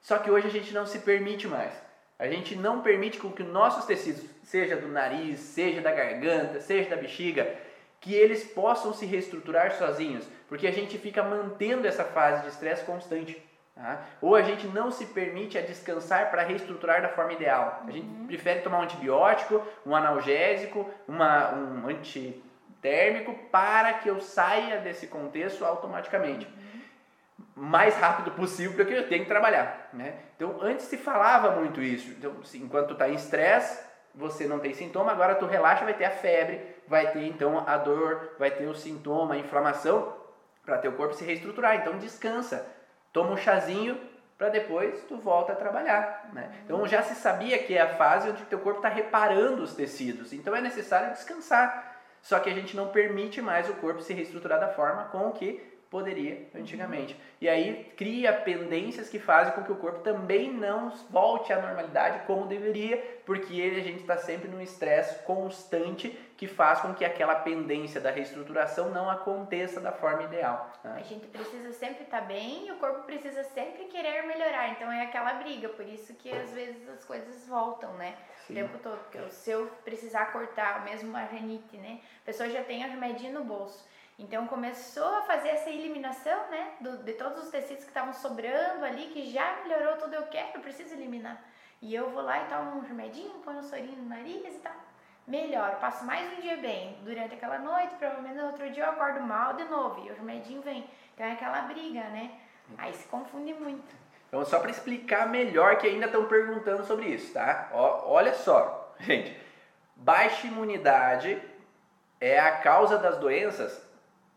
Só que hoje a gente não se permite mais. A gente não permite com que nossos tecidos, seja do nariz, seja da garganta, seja da bexiga, que eles possam se reestruturar sozinhos, porque a gente fica mantendo essa fase de estresse constante. Tá? Ou a gente não se permite a descansar para reestruturar da forma ideal. A gente uhum. prefere tomar um antibiótico, um analgésico, uma, um antitérmico para que eu saia desse contexto automaticamente. Uhum mais rápido possível porque eu tenho que trabalhar, né? Então antes se falava muito isso. Então enquanto está em estresse, você não tem sintoma, agora tu relaxa, vai ter a febre, vai ter então a dor, vai ter o sintoma, a inflamação para teu corpo se reestruturar. Então descansa, toma um chazinho para depois tu volta a trabalhar, né? Então já se sabia que é a fase onde teu corpo está reparando os tecidos. Então é necessário descansar. Só que a gente não permite mais o corpo se reestruturar da forma com que poderia antigamente. Uhum. E aí cria pendências que fazem com que o corpo também não volte à normalidade como deveria, porque ele, a gente está sempre num estresse constante que faz com que aquela pendência da reestruturação não aconteça da forma ideal. Né? A gente precisa sempre estar tá bem e o corpo precisa sempre querer melhorar, então é aquela briga, por isso que às vezes as coisas voltam, né? Sim. O tempo todo, porque se eu precisar cortar mesmo uma renite, né? A pessoa já tem a remedinho no bolso. Então começou a fazer essa eliminação, né, do, de todos os tecidos que estavam sobrando ali, que já melhorou tudo eu quero, eu preciso eliminar. E eu vou lá e tomo um remedinho, ponho um sorinho no nariz e tal. Melhor, passo mais um dia bem. Durante aquela noite, provavelmente no outro dia eu acordo mal de novo e o remedinho vem. Então é aquela briga, né? Aí se confunde muito. Então, só para explicar melhor, que ainda estão perguntando sobre isso, tá? Ó, olha só, gente. Baixa imunidade é a causa das doenças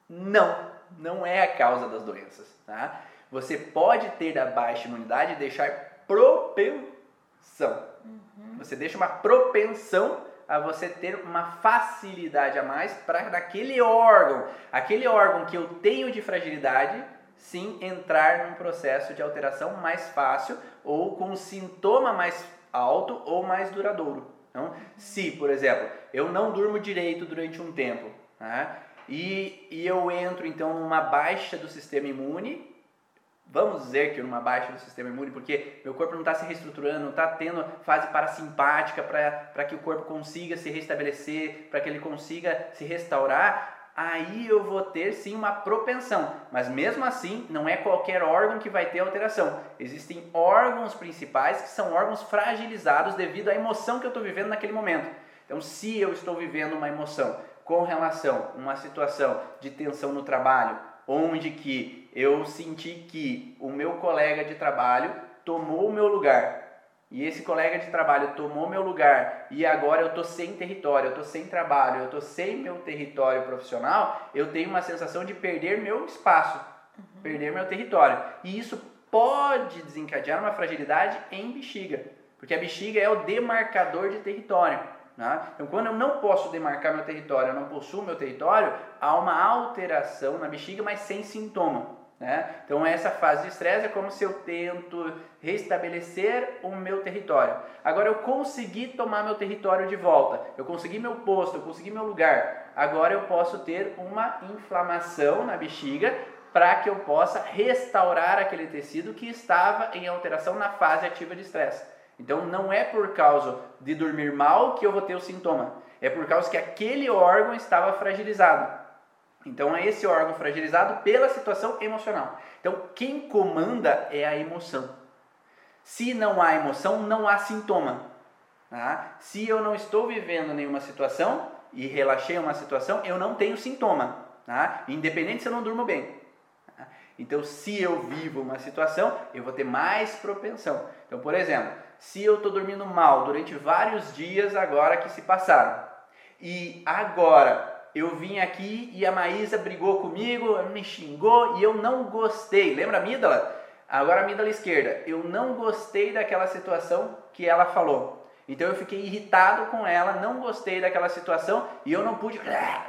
não, não é a causa das doenças. Tá? Você pode ter a baixa imunidade e deixar propensão. Uhum. Você deixa uma propensão a você ter uma facilidade a mais para naquele órgão, aquele órgão que eu tenho de fragilidade, sim entrar num processo de alteração mais fácil ou com um sintoma mais alto ou mais duradouro. Então, se, por exemplo, eu não durmo direito durante um tempo, né? E, e eu entro então numa baixa do sistema imune, vamos dizer que numa baixa do sistema imune, porque meu corpo não está se reestruturando, não está tendo fase parasimpática para que o corpo consiga se restabelecer, para que ele consiga se restaurar, aí eu vou ter sim uma propensão. Mas mesmo assim, não é qualquer órgão que vai ter alteração. Existem órgãos principais que são órgãos fragilizados devido à emoção que eu estou vivendo naquele momento. Então, se eu estou vivendo uma emoção com relação a uma situação de tensão no trabalho, onde que eu senti que o meu colega de trabalho tomou o meu lugar e esse colega de trabalho tomou meu lugar e agora eu estou sem território, eu estou sem trabalho, eu estou sem meu território profissional, eu tenho uma sensação de perder meu espaço, uhum. perder meu território. E isso pode desencadear uma fragilidade em bexiga, porque a bexiga é o demarcador de território. Né? Então, quando eu não posso demarcar meu território, eu não possuo meu território, há uma alteração na bexiga, mas sem sintoma. Né? Então, essa fase de estresse é como se eu tento restabelecer o meu território. Agora, eu consegui tomar meu território de volta, eu consegui meu posto, eu consegui meu lugar. Agora, eu posso ter uma inflamação na bexiga para que eu possa restaurar aquele tecido que estava em alteração na fase ativa de estresse. Então não é por causa de dormir mal que eu vou ter o sintoma, é por causa que aquele órgão estava fragilizado. Então é esse órgão fragilizado pela situação emocional. Então quem comanda é a emoção. Se não há emoção, não há sintoma. Tá? Se eu não estou vivendo nenhuma situação e relaxei uma situação, eu não tenho sintoma. Tá? Independente se eu não durmo bem. Tá? Então, se eu vivo uma situação, eu vou ter mais propensão. Então, por exemplo, se eu estou dormindo mal durante vários dias agora que se passaram e agora eu vim aqui e a Maísa brigou comigo, me xingou e eu não gostei. Lembra a amígdala? Agora a amígdala esquerda. Eu não gostei daquela situação que ela falou. Então eu fiquei irritado com ela, não gostei daquela situação e eu não pude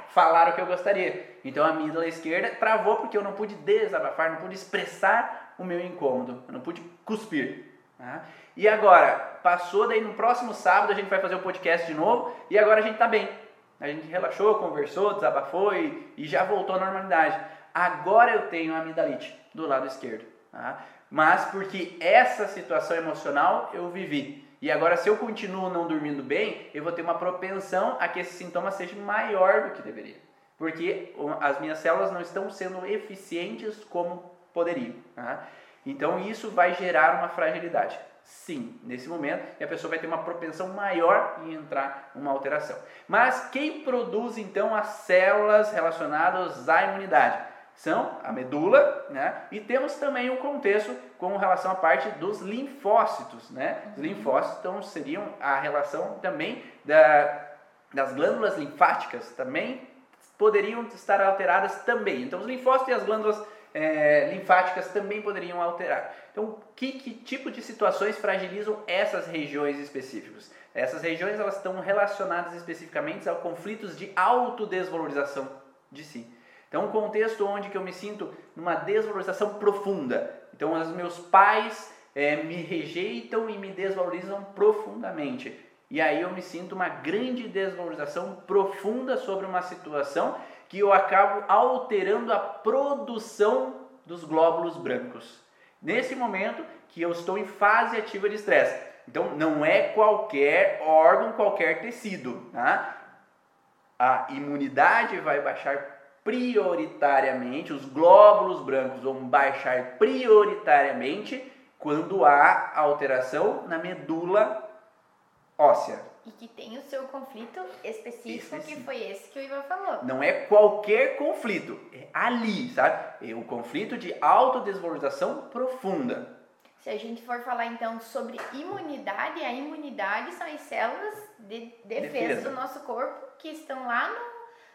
falar o que eu gostaria. Então a amígdala esquerda travou porque eu não pude desabafar, não pude expressar o meu incômodo, eu não pude cuspir. Tá? E agora, passou, daí no próximo sábado a gente vai fazer o podcast de novo e agora a gente está bem. A gente relaxou, conversou, desabafou e, e, já voltou à normalidade. Agora eu tenho a amidalite do lado esquerdo. Tá? Mas porque essa situação emocional eu vivi. E agora, se eu continuo não dormindo bem, eu vou ter uma propensão a que esse sintoma seja maior do que deveria. Porque as minhas células não estão sendo eficientes como poderiam. Tá? Então, isso vai gerar uma fragilidade. Sim, nesse momento, e a pessoa vai ter uma propensão maior em entrar uma alteração. Mas quem produz então as células relacionadas à imunidade? São a medula, né? E temos também um contexto com relação à parte dos linfócitos, né? Os linfócitos então, seriam a relação também da, das glândulas linfáticas, também poderiam estar alteradas também. Então, os linfócitos e as glândulas é, linfáticas também poderiam alterar. Então, que, que tipo de situações fragilizam essas regiões específicas? Essas regiões elas estão relacionadas especificamente a conflitos de autodesvalorização de si. Então, um contexto onde que eu me sinto numa desvalorização profunda. Então, os meus pais é, me rejeitam e me desvalorizam profundamente. E aí eu me sinto uma grande desvalorização profunda sobre uma situação que eu acabo alterando a produção dos glóbulos brancos. Nesse momento que eu estou em fase ativa de estresse. Então, não é qualquer órgão, qualquer tecido. Tá? A imunidade vai baixar prioritariamente, os glóbulos brancos vão baixar prioritariamente quando há alteração na medula óssea e que tem o seu conflito específico, que foi esse que o Ivan falou. Não é qualquer conflito, é ali, sabe? É um conflito de autodesvalorização profunda. Se a gente for falar então sobre imunidade, a imunidade são as células de defesa, defesa. do nosso corpo que estão lá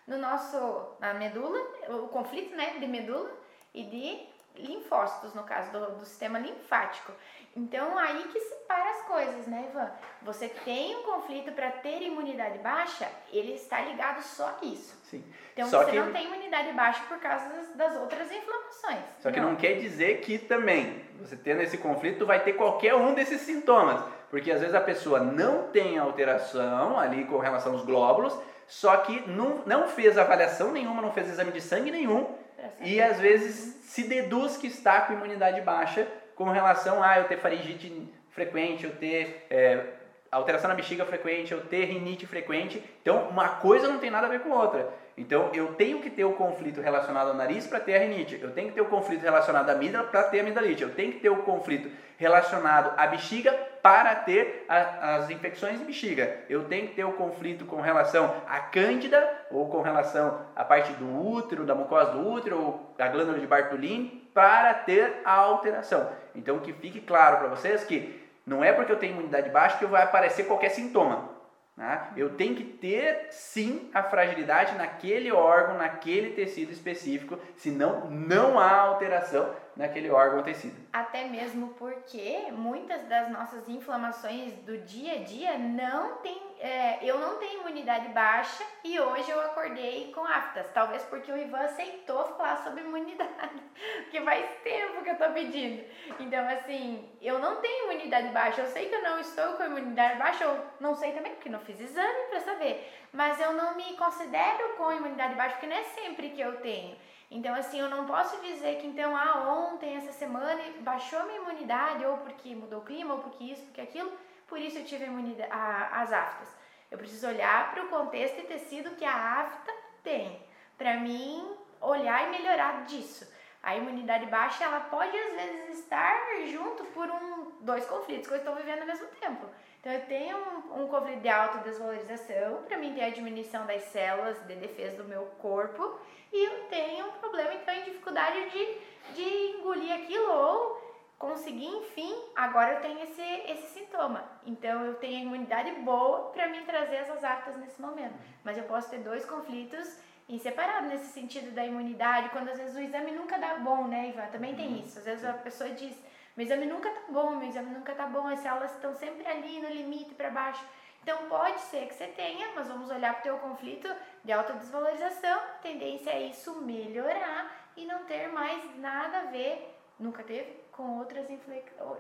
no, no nosso na medula, o conflito, né, de medula e de linfócitos, no caso do, do sistema linfático. Então, aí que separa as coisas, né, Ivan? Você tem um conflito para ter imunidade baixa, ele está ligado só a isso. Sim. Então, só você que... não tem imunidade baixa por causa das, das outras inflamações. Só que não. não quer dizer que também, você tendo esse conflito, vai ter qualquer um desses sintomas. Porque às vezes a pessoa não tem alteração ali com relação aos glóbulos, só que não, não fez avaliação nenhuma, não fez exame de sangue nenhum, e às vezes se deduz que está com imunidade baixa com relação a eu ter faringite frequente, eu ter é, alteração na bexiga frequente, eu ter rinite frequente. Então, uma coisa não tem nada a ver com outra. Então, eu tenho que ter o conflito relacionado ao nariz para ter a rinite. Eu tenho que ter o conflito relacionado à amígdala para ter a amidalite. Eu tenho que ter o conflito relacionado à bexiga para ter a, as infecções de bexiga. Eu tenho que ter o conflito com relação à cândida ou com relação à parte do útero, da mucosa do útero ou da glândula de Bartolini para ter a alteração. Então que fique claro para vocês que não é porque eu tenho imunidade baixa que vai aparecer qualquer sintoma. Né? Eu tenho que ter sim a fragilidade naquele órgão, naquele tecido específico, senão não há alteração naquele órgão tecido. Até mesmo porque muitas das nossas inflamações do dia a dia não tem, é, eu não tenho imunidade baixa e hoje eu acordei com aftas. Talvez porque o Ivan aceitou falar sobre imunidade, que faz tempo que eu tô pedindo. Então, assim, eu não tenho imunidade baixa. Eu sei que eu não estou com imunidade baixa, eu não sei também porque não fiz exame para saber. Mas eu não me considero com imunidade baixa porque não é sempre que eu tenho. Então, assim, eu não posso dizer que então, ah, ontem, essa semana, baixou minha imunidade, ou porque mudou o clima, ou porque isso, porque aquilo, por isso eu tive imunidade, a, as aftas. Eu preciso olhar para o contexto e tecido que a afta tem, para mim olhar e melhorar disso. A imunidade baixa, ela pode às vezes estar junto por um, dois conflitos que eu estou vivendo ao mesmo tempo. Então, eu tenho um, um conflito de autodesvalorização, para mim ter a diminuição das células de defesa do meu corpo, e eu tenho um problema, então, em dificuldade de, de engolir aquilo ou conseguir, enfim, agora eu tenho esse, esse sintoma. Então, eu tenho a imunidade boa para mim trazer essas actas nesse momento. Mas eu posso ter dois conflitos em separado nesse sentido da imunidade, quando às vezes o exame nunca dá bom, né, Ivan? Também tem uhum. isso. Às vezes a pessoa diz meu exame nunca tá bom, meu exame nunca tá bom, as células estão sempre ali no limite para baixo. Então pode ser que você tenha, mas vamos olhar para o teu conflito de autodesvalorização, tendência é isso melhorar e não ter mais nada a ver, nunca teve, com outras,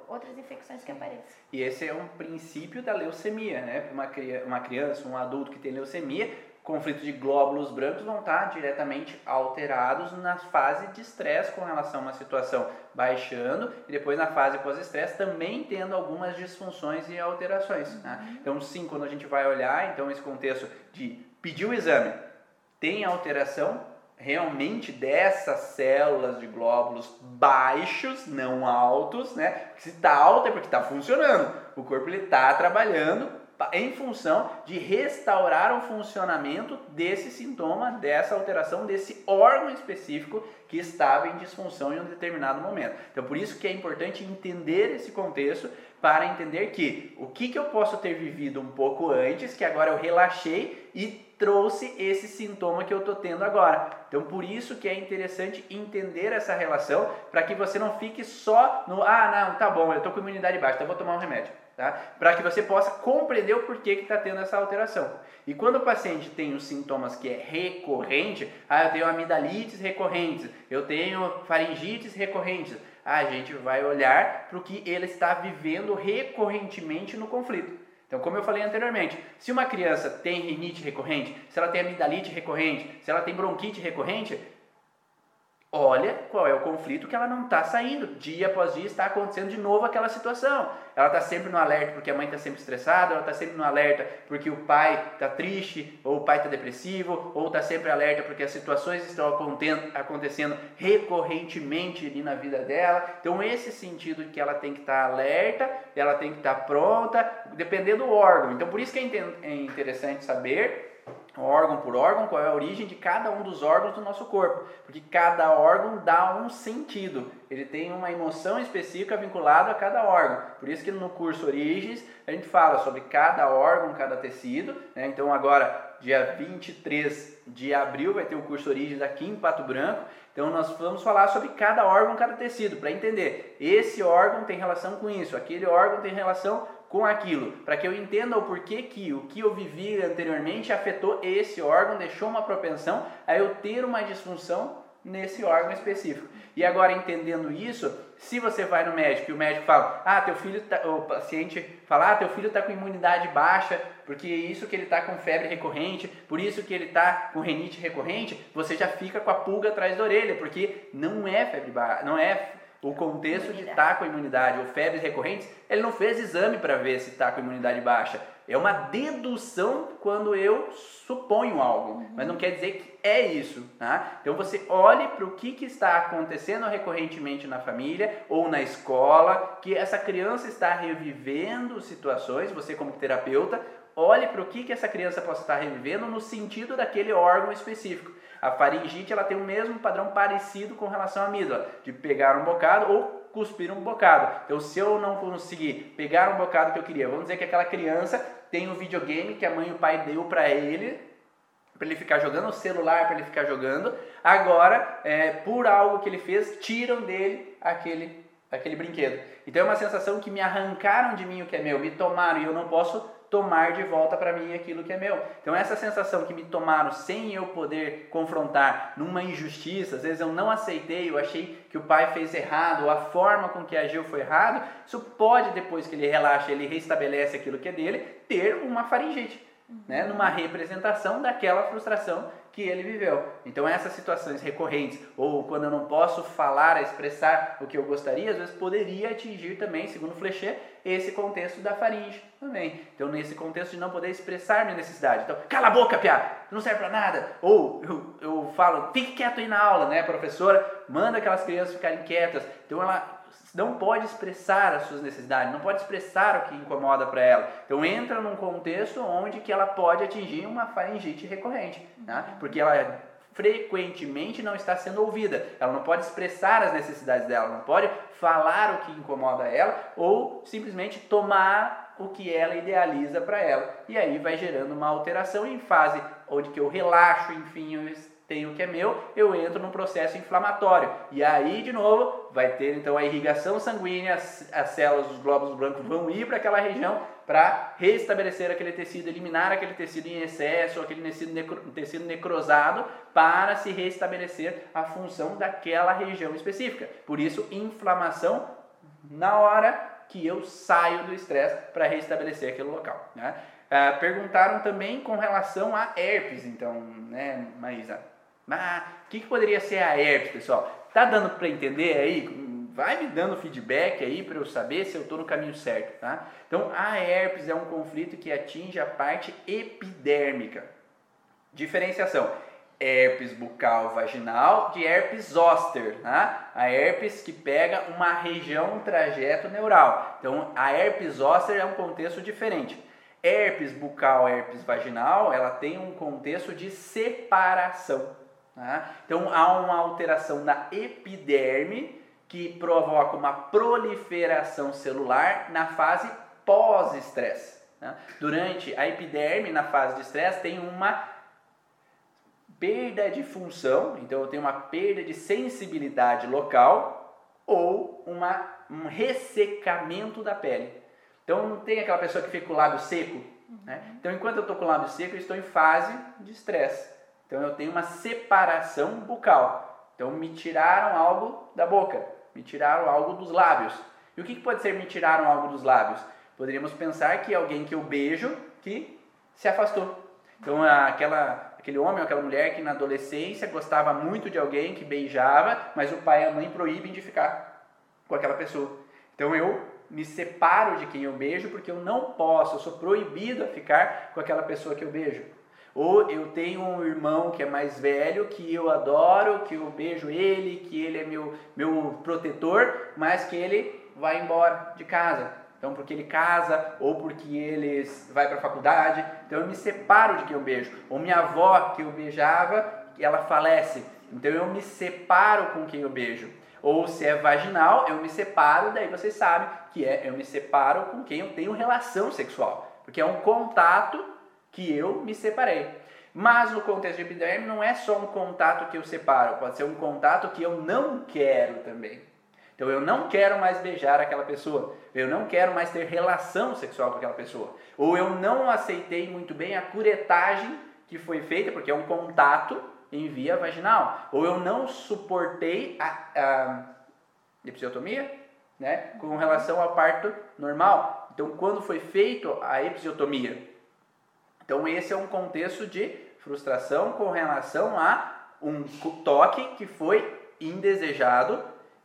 outras infecções que apareçam. E esse é um princípio da leucemia, né? Uma, uma criança, um adulto que tem leucemia, conflitos de glóbulos brancos vão estar diretamente alterados na fase de estresse com relação a uma situação baixando e depois na fase pós-estresse também tendo algumas disfunções e alterações. Né? Uhum. Então, sim, quando a gente vai olhar, então esse contexto de pedir o exame, tem alteração realmente dessas células de glóbulos baixos, não altos, né? Porque se está alto é porque está funcionando. O corpo está trabalhando em função de restaurar o funcionamento desse sintoma, dessa alteração, desse órgão específico que estava em disfunção em um determinado momento. Então, por isso que é importante entender esse contexto para entender que o que, que eu posso ter vivido um pouco antes, que agora eu relaxei e trouxe esse sintoma que eu estou tendo agora. Então, por isso que é interessante entender essa relação, para que você não fique só no, ah, não, tá bom, eu estou com imunidade baixa, então vou tomar um remédio tá? para que você possa compreender o porquê que está tendo essa alteração. E quando o paciente tem os sintomas que é recorrente, ah, eu tenho amidalites recorrentes, eu tenho faringites recorrentes, a gente vai olhar para o que ele está vivendo recorrentemente no conflito. Então, como eu falei anteriormente, se uma criança tem rinite recorrente, se ela tem amidalite recorrente, se ela tem bronquite recorrente, olha qual é o conflito que ela não está saindo. Dia após dia está acontecendo de novo aquela situação. Ela está sempre no alerta porque a mãe está sempre estressada, ela está sempre no alerta porque o pai está triste, ou o pai está depressivo, ou está sempre alerta porque as situações estão acontecendo recorrentemente ali na vida dela. Então, esse sentido de que ela tem que estar tá alerta, ela tem que estar tá pronta, dependendo do órgão. Então, por isso que é, é interessante saber órgão por órgão, qual é a origem de cada um dos órgãos do nosso corpo, porque cada órgão dá um sentido, ele tem uma emoção específica vinculada a cada órgão. Por isso que no curso Origens a gente fala sobre cada órgão, cada tecido. Né? Então agora, dia 23 de abril, vai ter o curso Origens aqui em Pato Branco. Então nós vamos falar sobre cada órgão, cada tecido, para entender. Esse órgão tem relação com isso, aquele órgão tem relação com aquilo, para que eu entenda o porquê que o que eu vivi anteriormente afetou esse órgão, deixou uma propensão a eu ter uma disfunção nesse órgão específico. E agora entendendo isso, se você vai no médico e o médico fala, ah, teu filho tá, o paciente fala, ah, teu filho está com imunidade baixa, porque isso que ele está com febre recorrente, por isso que ele está com renite recorrente, você já fica com a pulga atrás da orelha, porque não é febre baixa, não é o contexto de estar com imunidade ou febres recorrentes, ele não fez exame para ver se está com imunidade baixa. É uma dedução quando eu suponho algo, uhum. mas não quer dizer que é isso. Tá? Então você olhe para o que, que está acontecendo recorrentemente na família ou na escola, que essa criança está revivendo situações, você como terapeuta, olhe para o que, que essa criança possa estar revivendo no sentido daquele órgão específico. A faringite ela tem o mesmo padrão parecido com relação à amígdala, de pegar um bocado ou cuspir um bocado. Então, se eu não conseguir pegar um bocado que eu queria, vamos dizer que aquela criança tem um videogame que a mãe e o pai deu para ele, para ele ficar jogando, o celular para ele ficar jogando. Agora, é, por algo que ele fez, tiram dele aquele, aquele brinquedo. Então, é uma sensação que me arrancaram de mim o que é meu, me tomaram e eu não posso tomar de volta para mim aquilo que é meu. Então essa sensação que me tomaram sem eu poder confrontar numa injustiça, às vezes eu não aceitei, eu achei que o pai fez errado, ou a forma com que agiu foi errado, isso pode depois que ele relaxa, ele restabelece aquilo que é dele, ter uma faringite, né, numa representação daquela frustração que ele viveu. Então essas situações recorrentes, ou quando eu não posso falar, expressar o que eu gostaria, às vezes poderia atingir também, segundo Flechet, esse contexto da faringe também. Então nesse contexto de não poder expressar minha necessidade. Então, cala a boca, piá, não serve para nada. Ou eu, eu falo, fique quieto aí na aula, né, professora? Manda aquelas crianças ficarem quietas. Então ela não pode expressar as suas necessidades, não pode expressar o que incomoda para ela. Então entra num contexto onde que ela pode atingir uma faringite recorrente, né? porque ela frequentemente não está sendo ouvida. Ela não pode expressar as necessidades dela, não pode falar o que incomoda ela ou simplesmente tomar o que ela idealiza para ela. E aí vai gerando uma alteração em fase onde que eu relaxo, enfim, eu tenho o que é meu, eu entro num processo inflamatório. E aí, de novo, vai ter então a irrigação sanguínea, as, as células dos glóbulos brancos vão ir para aquela região para restabelecer aquele tecido, eliminar aquele tecido em excesso, aquele tecido, necro, tecido necrosado, para se restabelecer a função daquela região específica. Por isso, inflamação na hora que eu saio do estresse para restabelecer aquele local. Né? Ah, perguntaram também com relação a herpes, então, né, Maísa? Mas o que, que poderia ser a herpes, pessoal? Tá dando para entender aí? Vai me dando feedback aí para eu saber se eu estou no caminho certo, tá? Então, a herpes é um conflito que atinge a parte epidérmica. Diferenciação: herpes bucal vaginal de herpes zoster, tá? A herpes que pega uma região, um trajeto neural. Então, a herpes zoster é um contexto diferente. Herpes bucal, herpes vaginal, ela tem um contexto de separação. Tá? Então há uma alteração na epiderme que provoca uma proliferação celular na fase pós-estresse. Tá? Durante a epiderme, na fase de estresse, tem uma perda de função, então eu tenho uma perda de sensibilidade local ou uma, um ressecamento da pele. Então não tem aquela pessoa que fica com o lábio seco. Né? Então enquanto eu estou com o lábio seco, eu estou em fase de estresse. Então eu tenho uma separação bucal. Então me tiraram algo da boca, me tiraram algo dos lábios. E o que, que pode ser me tiraram algo dos lábios? Poderíamos pensar que é alguém que eu beijo que se afastou. Então aquela, aquele homem ou aquela mulher que na adolescência gostava muito de alguém que beijava, mas o pai e a mãe proíbem de ficar com aquela pessoa. Então eu me separo de quem eu beijo porque eu não posso, eu sou proibido a ficar com aquela pessoa que eu beijo. Ou eu tenho um irmão que é mais velho, que eu adoro, que eu beijo ele, que ele é meu, meu protetor, mas que ele vai embora de casa. Então, porque ele casa ou porque ele vai para a faculdade. Então, eu me separo de quem eu beijo. Ou minha avó, que eu beijava, ela falece. Então, eu me separo com quem eu beijo. Ou se é vaginal, eu me separo, daí vocês sabem que é eu me separo com quem eu tenho relação sexual. Porque é um contato que eu me separei. Mas no contexto de epiderme não é só um contato que eu separo, pode ser um contato que eu não quero também. Então eu não quero mais beijar aquela pessoa, eu não quero mais ter relação sexual com aquela pessoa, ou eu não aceitei muito bem a curetagem que foi feita, porque é um contato em via vaginal. Ou eu não suportei a, a episiotomia né, com relação ao parto normal. Então, quando foi feito a episiotomia? Então, esse é um contexto de frustração com relação a um toque que foi indesejado,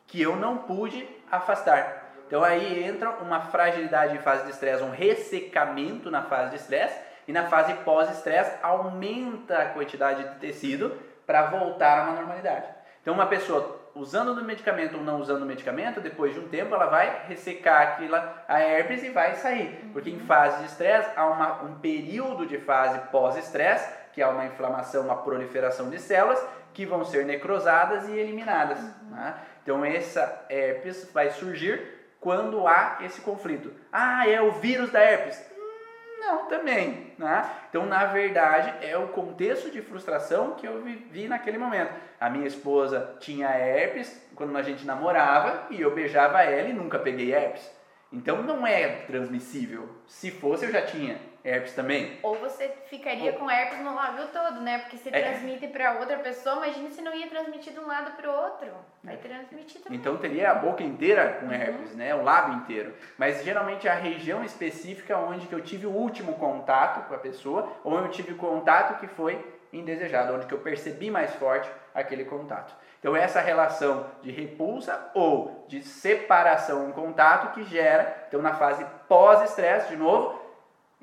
que eu não pude afastar. Então aí entra uma fragilidade em fase de estresse, um ressecamento na fase de estresse, e na fase pós-estresse aumenta a quantidade de tecido para voltar a uma normalidade. Então uma pessoa usando o medicamento ou não usando o medicamento, depois de um tempo ela vai ressecar aquela, a herpes e vai sair. Porque em fase de estresse há uma, um período de fase pós-estresse, que há uma inflamação, uma proliferação de células que vão ser necrosadas e eliminadas. Né? Então essa herpes vai surgir quando há esse conflito. Ah, é o vírus da herpes. Não, também. Né? Então, na verdade, é o contexto de frustração que eu vivi naquele momento. A minha esposa tinha herpes quando a gente namorava e eu beijava ela e nunca peguei herpes. Então, não é transmissível. Se fosse, eu já tinha herpes também. Ou você ficaria Ou... com herpes no lábio todo, né? Porque se é. transmite para outra pessoa, imagine se não ia transmitir de um lado para o outro. Vai transmitir também. Então teria a boca inteira com uhum. herpes, uhum. né? O lábio inteiro. Mas geralmente é a região específica onde que eu tive o último contato com a pessoa, ou eu tive contato que foi indesejado, onde que eu percebi mais forte aquele contato. Então essa relação de repulsa ou de separação em contato que gera, então na fase pós-estresse, de novo,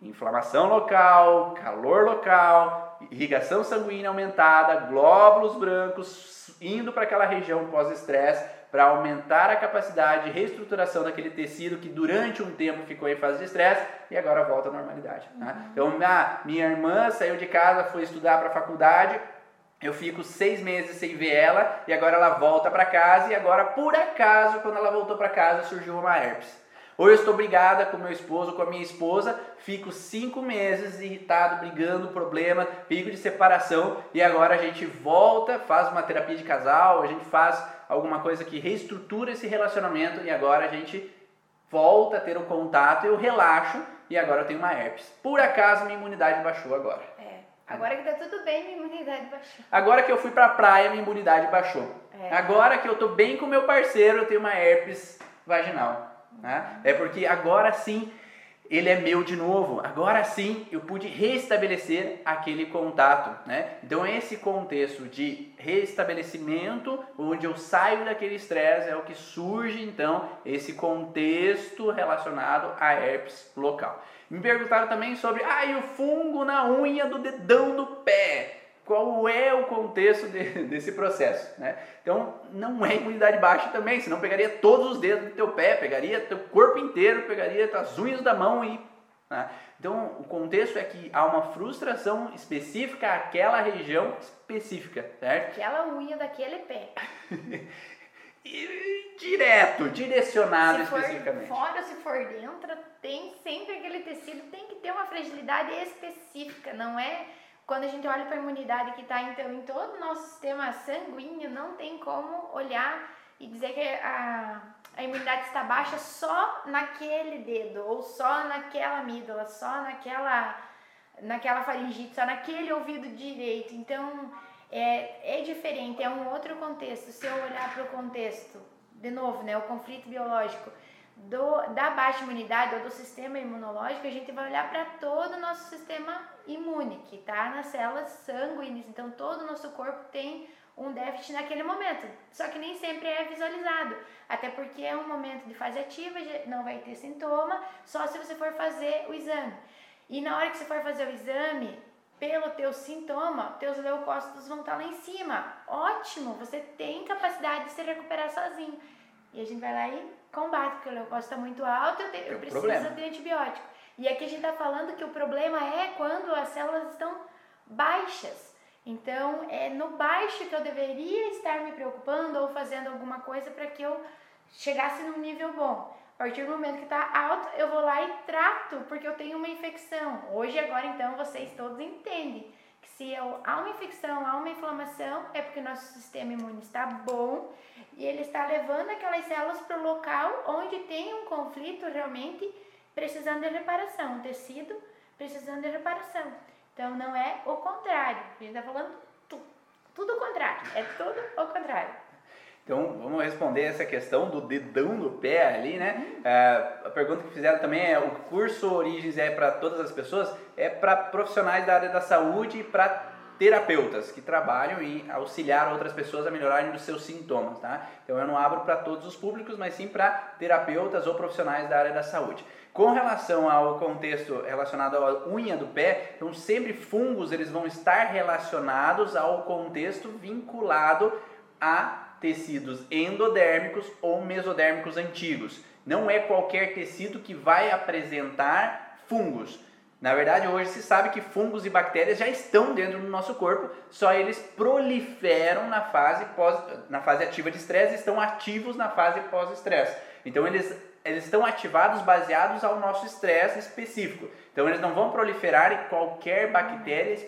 inflamação local, calor local, irrigação sanguínea aumentada, glóbulos brancos indo para aquela região pós-estresse para aumentar a capacidade de reestruturação daquele tecido que durante um tempo ficou em fase de estresse e agora volta à normalidade. Né? Então, minha, minha irmã saiu de casa, foi estudar para a faculdade, eu fico seis meses sem ver ela e agora ela volta para casa e agora, por acaso, quando ela voltou para casa, surgiu uma herpes. Ou eu estou brigada com meu esposo, com a minha esposa, fico cinco meses irritado, brigando, problema, perigo de separação, e agora a gente volta, faz uma terapia de casal, a gente faz alguma coisa que reestrutura esse relacionamento e agora a gente volta a ter o contato, eu relaxo e agora eu tenho uma herpes. Por acaso minha imunidade baixou agora. É. Agora que tá tudo bem, minha imunidade baixou. Agora que eu fui pra praia, minha imunidade baixou. É. Agora que eu tô bem com meu parceiro, eu tenho uma herpes vaginal. Né? É porque agora sim ele é meu de novo. Agora sim eu pude restabelecer aquele contato, né? Então esse contexto de restabelecimento, onde eu saio daquele estresse, é o que surge então esse contexto relacionado a herpes local. Me perguntaram também sobre, ah, o fungo na unha do dedão do pé qual é o contexto de, desse processo, né? Então, não é imunidade baixa também, senão pegaria todos os dedos do teu pé, pegaria teu corpo inteiro, pegaria as unhas da mão e... Né? Então, o contexto é que há uma frustração específica àquela região específica, certo? Aquela unha daquele pé. direto, direcionado se especificamente. For fora, se for dentro, tem sempre aquele tecido, tem que ter uma fragilidade específica, não é quando a gente olha para a imunidade que está então em todo o nosso sistema sanguíneo, não tem como olhar e dizer que a, a imunidade está baixa só naquele dedo, ou só naquela amígdala, só naquela, naquela faringite, só naquele ouvido direito. Então é, é diferente, é um outro contexto. Se eu olhar para o contexto, de novo, né, o conflito biológico do, da baixa imunidade ou do sistema imunológico, a gente vai olhar para todo o nosso sistema imune, que está nas células sanguíneas. Então, todo o nosso corpo tem um déficit naquele momento. Só que nem sempre é visualizado, até porque é um momento de fase ativa, não vai ter sintoma, só se você for fazer o exame. E na hora que você for fazer o exame, pelo teu sintoma, teus leucócitos vão estar tá lá em cima. Ótimo, você tem capacidade de se recuperar sozinho. E a gente vai lá e combate, porque o leucócito está muito alto, eu, te, eu preciso problema. de antibiótico. E aqui a gente está falando que o problema é quando as células estão baixas. Então, é no baixo que eu deveria estar me preocupando ou fazendo alguma coisa para que eu chegasse num nível bom. A partir do momento que está alto, eu vou lá e trato, porque eu tenho uma infecção. Hoje, agora, então, vocês todos entendem que se há uma infecção, há uma inflamação, é porque nosso sistema imune está bom e ele está levando aquelas células para o local onde tem um conflito realmente precisando de reparação, um tecido precisando de reparação. Então não é o contrário, a gente está falando tudo, tudo o contrário, é tudo o contrário. Então vamos responder essa questão do dedão do pé ali, né? É, a pergunta que fizeram também é: o curso Origens é para todas as pessoas? É para profissionais da área da saúde e para terapeutas que trabalham em auxiliar outras pessoas a melhorarem os seus sintomas, tá? Então eu não abro para todos os públicos, mas sim para terapeutas ou profissionais da área da saúde. Com relação ao contexto relacionado à unha do pé, então sempre fungos eles vão estar relacionados ao contexto vinculado a tecidos endodérmicos ou mesodérmicos antigos. Não é qualquer tecido que vai apresentar fungos. Na verdade, hoje se sabe que fungos e bactérias já estão dentro do nosso corpo, só eles proliferam na fase, pós, na fase ativa de estresse, estão ativos na fase pós-estresse. Então, eles, eles estão ativados baseados ao nosso estresse específico. Então, eles não vão proliferar em qualquer bactéria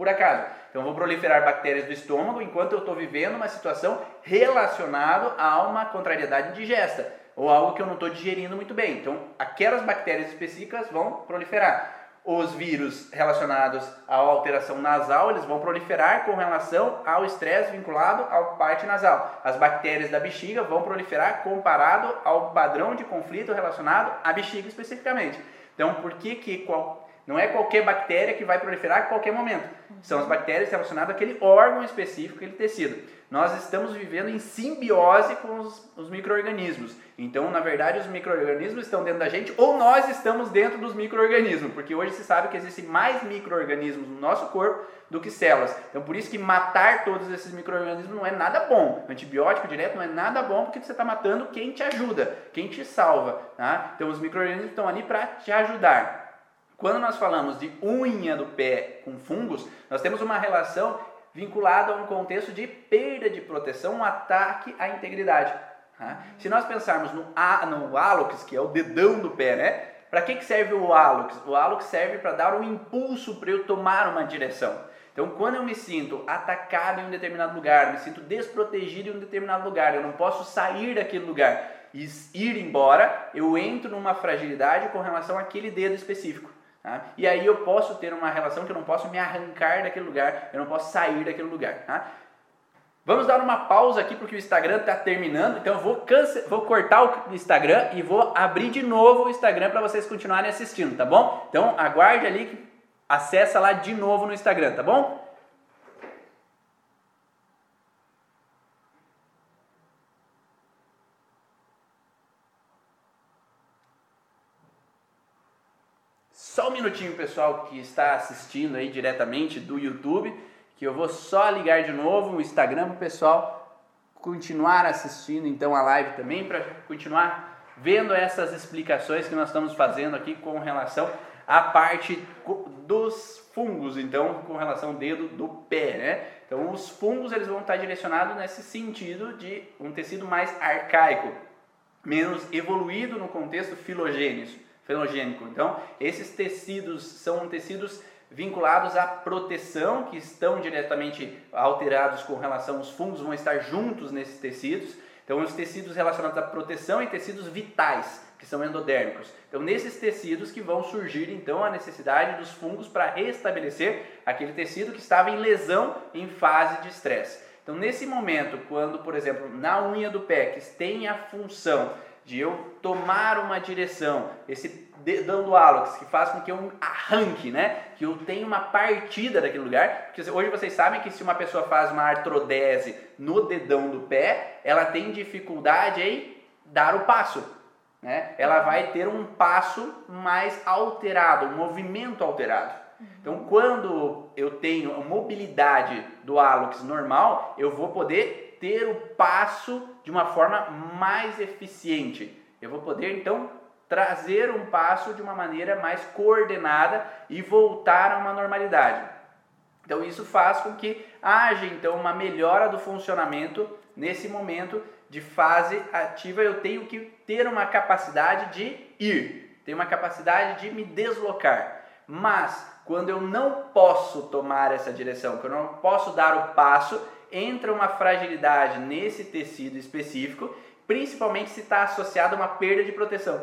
por acaso. Então, vão proliferar bactérias do estômago enquanto eu estou vivendo uma situação relacionada a uma contrariedade indigesta ou algo que eu não estou digerindo muito bem. Então, aquelas bactérias específicas vão proliferar os vírus relacionados à alteração nasal, eles vão proliferar com relação ao estresse vinculado à parte nasal. As bactérias da bexiga vão proliferar comparado ao padrão de conflito relacionado à bexiga especificamente. Então, por que que qual, não é qualquer bactéria que vai proliferar a qualquer momento? São as bactérias relacionadas àquele órgão específico, aquele tecido nós estamos vivendo em simbiose com os, os micro-organismos. Então, na verdade, os micro-organismos estão dentro da gente ou nós estamos dentro dos micro-organismos, porque hoje se sabe que existem mais micro-organismos no nosso corpo do que células. Então, por isso que matar todos esses micro-organismos não é nada bom. Antibiótico direto não é nada bom porque você está matando quem te ajuda, quem te salva. Tá? Então, os micro-organismos estão ali para te ajudar. Quando nós falamos de unha do pé com fungos, nós temos uma relação vinculado a um contexto de perda de proteção, um ataque à integridade. Tá? Se nós pensarmos no, no hálux, que é o dedão do pé, né? Para que, que serve o hálux? O hálux serve para dar um impulso para eu tomar uma direção. Então, quando eu me sinto atacado em um determinado lugar, me sinto desprotegido em um determinado lugar, eu não posso sair daquele lugar e ir embora, eu entro numa fragilidade com relação àquele dedo específico. Tá? E aí eu posso ter uma relação que eu não posso me arrancar daquele lugar, eu não posso sair daquele lugar. Tá? Vamos dar uma pausa aqui porque o Instagram está terminando, então eu vou, cance... vou cortar o Instagram e vou abrir de novo o Instagram para vocês continuarem assistindo, tá bom? Então aguarde ali acessa lá de novo no Instagram, tá bom? Só um minutinho, pessoal que está assistindo aí diretamente do YouTube que eu vou só ligar de novo o Instagram para o pessoal continuar assistindo então a live também, para continuar vendo essas explicações que nós estamos fazendo aqui com relação à parte dos fungos, então com relação ao dedo do pé, né? Então os fungos eles vão estar direcionados nesse sentido de um tecido mais arcaico, menos evoluído no contexto filogênico. Filogênico. Então esses tecidos são tecidos vinculados à proteção, que estão diretamente alterados com relação aos fungos, vão estar juntos nesses tecidos. Então, os tecidos relacionados à proteção e tecidos vitais, que são endodérmicos. Então, nesses tecidos que vão surgir então a necessidade dos fungos para restabelecer aquele tecido que estava em lesão em fase de estresse. Então, nesse momento, quando, por exemplo, na unha do pé, que tem a função de eu tomar uma direção, esse dedão do hálux, que faz com que eu arranque, né? Que eu tenha uma partida daquele lugar. Porque hoje vocês sabem que se uma pessoa faz uma artrodese no dedão do pé, ela tem dificuldade em dar o passo. Né? Ela vai ter um passo mais alterado, um movimento alterado. Então, quando eu tenho a mobilidade do hálux normal, eu vou poder ter o passo de uma forma mais eficiente. Eu vou poder então trazer um passo de uma maneira mais coordenada e voltar a uma normalidade. Então isso faz com que haja então uma melhora do funcionamento nesse momento de fase ativa. Eu tenho que ter uma capacidade de ir, tenho uma capacidade de me deslocar. Mas quando eu não posso tomar essa direção, quando eu não posso dar o passo, entra uma fragilidade nesse tecido específico, principalmente se está associado a uma perda de proteção.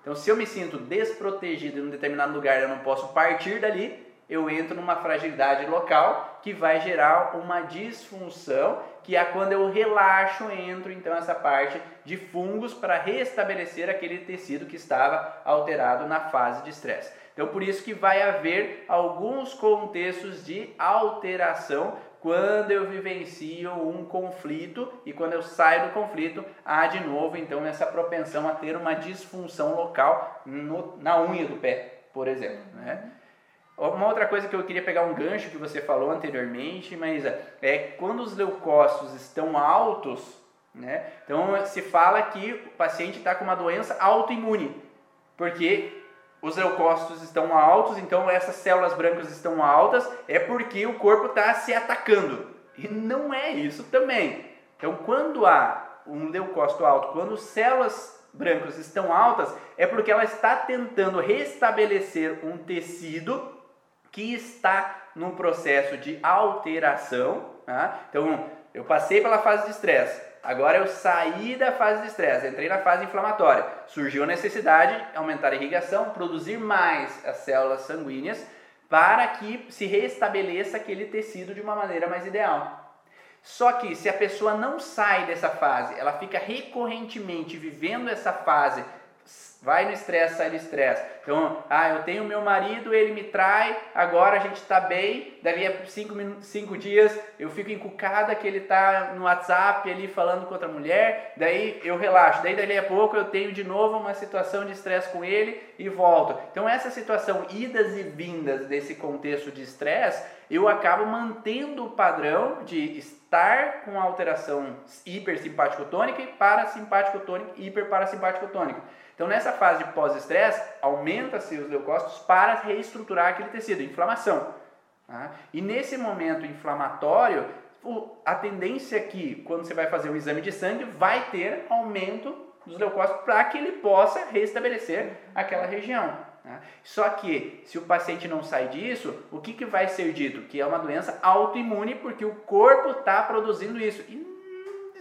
Então, se eu me sinto desprotegido em um determinado lugar, eu não posso partir dali, eu entro numa fragilidade local que vai gerar uma disfunção, que é quando eu relaxo, entro então essa parte de fungos para restabelecer aquele tecido que estava alterado na fase de estresse. Então, por isso que vai haver alguns contextos de alteração quando eu vivencio um conflito e quando eu saio do conflito, há de novo então essa propensão a ter uma disfunção local no, na unha do pé, por exemplo. Né? Uma outra coisa que eu queria pegar um gancho que você falou anteriormente, mas é quando os leucócitos estão altos, né? Então se fala que o paciente está com uma doença autoimune, porque os leucócitos estão altos, então essas células brancas estão altas, é porque o corpo está se atacando. E não é isso também. Então, quando há um leucócito alto, quando células brancas estão altas, é porque ela está tentando restabelecer um tecido que está num processo de alteração. Tá? Então, eu passei pela fase de estresse, Agora eu saí da fase de estresse, entrei na fase inflamatória. Surgiu a necessidade de aumentar a irrigação, produzir mais as células sanguíneas para que se restabeleça aquele tecido de uma maneira mais ideal. Só que se a pessoa não sai dessa fase, ela fica recorrentemente vivendo essa fase Vai no estresse, sai do estresse. Então, ah, eu tenho meu marido, ele me trai, agora a gente está bem, daqui a cinco, cinco dias eu fico encucada que ele está no WhatsApp ali falando com outra mulher, daí eu relaxo. Daí dali a pouco eu tenho de novo uma situação de estresse com ele e volto. Então essa situação, idas e vindas desse contexto de estresse, eu acabo mantendo o padrão de estar com alteração hipersimpático-tônica e parasimpático-tônica e hiperparasimpático-tônica. Então, nessa fase de pós-estresse, aumenta-se os leucócitos para reestruturar aquele tecido, inflamação. Tá? E nesse momento inflamatório, a tendência aqui, quando você vai fazer um exame de sangue, vai ter aumento dos leucócitos para que ele possa restabelecer aquela região. Tá? Só que, se o paciente não sai disso, o que, que vai ser dito? Que é uma doença autoimune porque o corpo está produzindo isso. E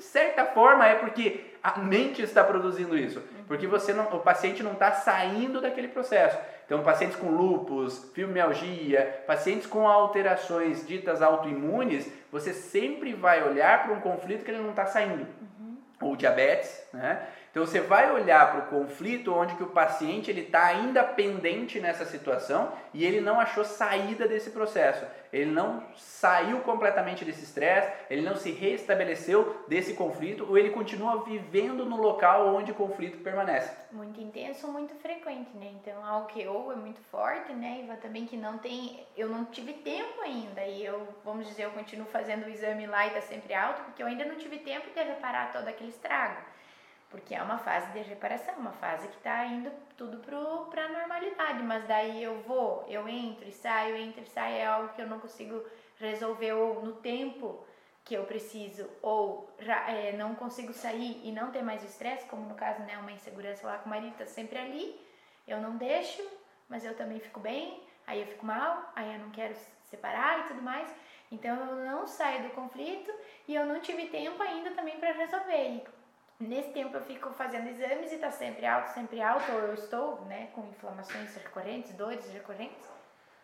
certa forma é porque a mente está produzindo isso, porque você não, o paciente não está saindo daquele processo. Então, pacientes com lúpus, fibromialgia, pacientes com alterações ditas autoimunes, você sempre vai olhar para um conflito que ele não está saindo. Uhum. Ou diabetes, né? Então você vai olhar para o conflito onde que o paciente ele está ainda pendente nessa situação e ele não achou saída desse processo. Ele não saiu completamente desse estresse, ele não se restabeleceu desse conflito ou ele continua vivendo no local onde o conflito permanece. Muito intenso, muito frequente, né? Então algo que ou é muito forte, né? E também que não tem, eu não tive tempo ainda e eu, vamos dizer, eu continuo fazendo o exame lá e está sempre alto porque eu ainda não tive tempo de reparar todo aquele estrago porque é uma fase de reparação, uma fase que está indo tudo para a normalidade, mas daí eu vou, eu entro e saio, entro e saio, é algo que eu não consigo resolver ou no tempo que eu preciso, ou é, não consigo sair e não ter mais estresse, como no caso, né, uma insegurança lá com o marido, tá sempre ali, eu não deixo, mas eu também fico bem, aí eu fico mal, aí eu não quero separar e tudo mais, então eu não saio do conflito e eu não tive tempo ainda também para resolver. Nesse tempo eu fico fazendo exames e está sempre alto, sempre alto, ou eu estou né, com inflamações recorrentes, dores recorrentes,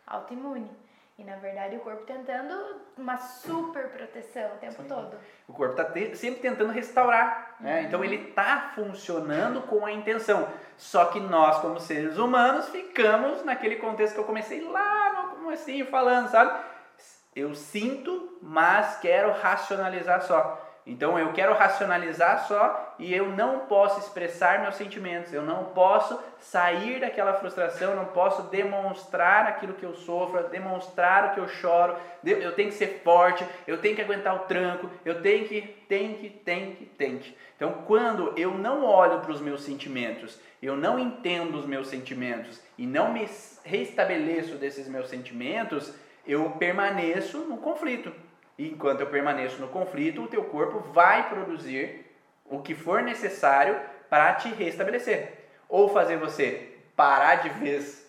autoimune. E na verdade o corpo tentando uma super proteção o tempo Sim. todo. O corpo está te sempre tentando restaurar, né? Uhum. Então ele está funcionando com a intenção. Só que nós, como seres humanos, ficamos naquele contexto que eu comecei lá no comecinho falando, sabe? Eu sinto, mas quero racionalizar só. Então eu quero racionalizar só e eu não posso expressar meus sentimentos, eu não posso sair daquela frustração, não posso demonstrar aquilo que eu sofro, demonstrar o que eu choro, eu tenho que ser forte, eu tenho que aguentar o tranco, eu tenho que, tem que, tem que, tem que. Então quando eu não olho para os meus sentimentos, eu não entendo os meus sentimentos e não me restabeleço desses meus sentimentos, eu permaneço no conflito. E enquanto eu permaneço no conflito, o teu corpo vai produzir o que for necessário para te restabelecer. Ou fazer você parar de vez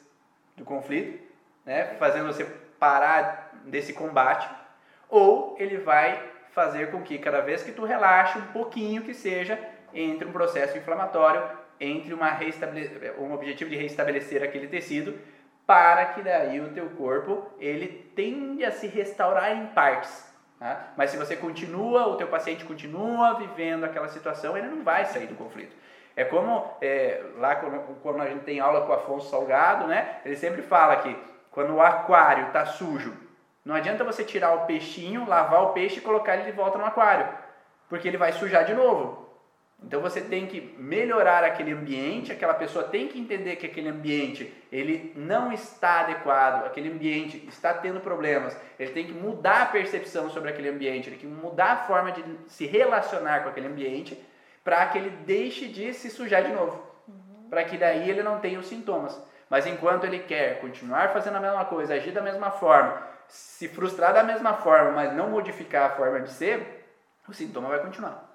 do conflito, né? fazendo você parar desse combate, ou ele vai fazer com que cada vez que tu relaxe um pouquinho que seja entre um processo inflamatório, entre uma um objetivo de restabelecer aquele tecido, para que daí o teu corpo ele tende a se restaurar em partes. Tá? Mas se você continua, o teu paciente continua vivendo aquela situação, ele não vai sair do conflito. É como é, lá quando a gente tem aula com o Afonso Salgado, né? Ele sempre fala que quando o aquário está sujo, não adianta você tirar o peixinho, lavar o peixe e colocar ele de volta no aquário, porque ele vai sujar de novo. Então você tem que melhorar aquele ambiente, aquela pessoa tem que entender que aquele ambiente ele não está adequado, aquele ambiente está tendo problemas, ele tem que mudar a percepção sobre aquele ambiente, ele tem que mudar a forma de se relacionar com aquele ambiente para que ele deixe de se sujar de novo, uhum. para que daí ele não tenha os sintomas. Mas enquanto ele quer continuar fazendo a mesma coisa, agir da mesma forma, se frustrar da mesma forma, mas não modificar a forma de ser, o sintoma vai continuar.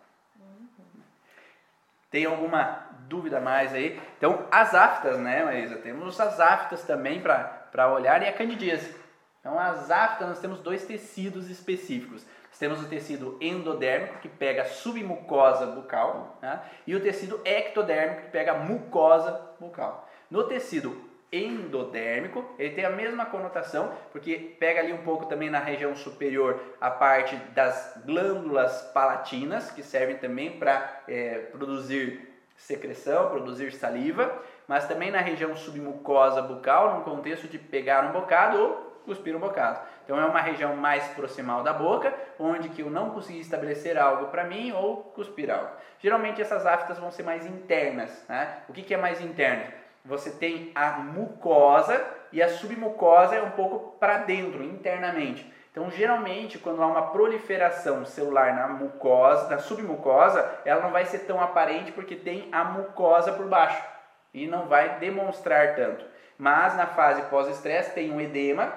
Tem alguma dúvida mais aí? Então, as aftas, né, Marisa? Temos as aftas também para olhar e a candidíase. Então, as aftas, nós temos dois tecidos específicos. Nós temos o tecido endodérmico, que pega a submucosa bucal, né? e o tecido ectodérmico, que pega a mucosa bucal. No tecido endodérmico, ele tem a mesma conotação, porque pega ali um pouco também na região superior a parte das glândulas palatinas, que servem também para é, produzir secreção, produzir saliva, mas também na região submucosa bucal, no contexto de pegar um bocado ou cuspir um bocado. Então é uma região mais proximal da boca, onde que eu não consegui estabelecer algo para mim ou cuspir algo. Geralmente essas aftas vão ser mais internas. Né? O que, que é mais interno? Você tem a mucosa e a submucosa é um pouco para dentro, internamente. Então, geralmente, quando há uma proliferação celular na mucosa, na submucosa, ela não vai ser tão aparente porque tem a mucosa por baixo e não vai demonstrar tanto. Mas na fase pós-estresse tem um edema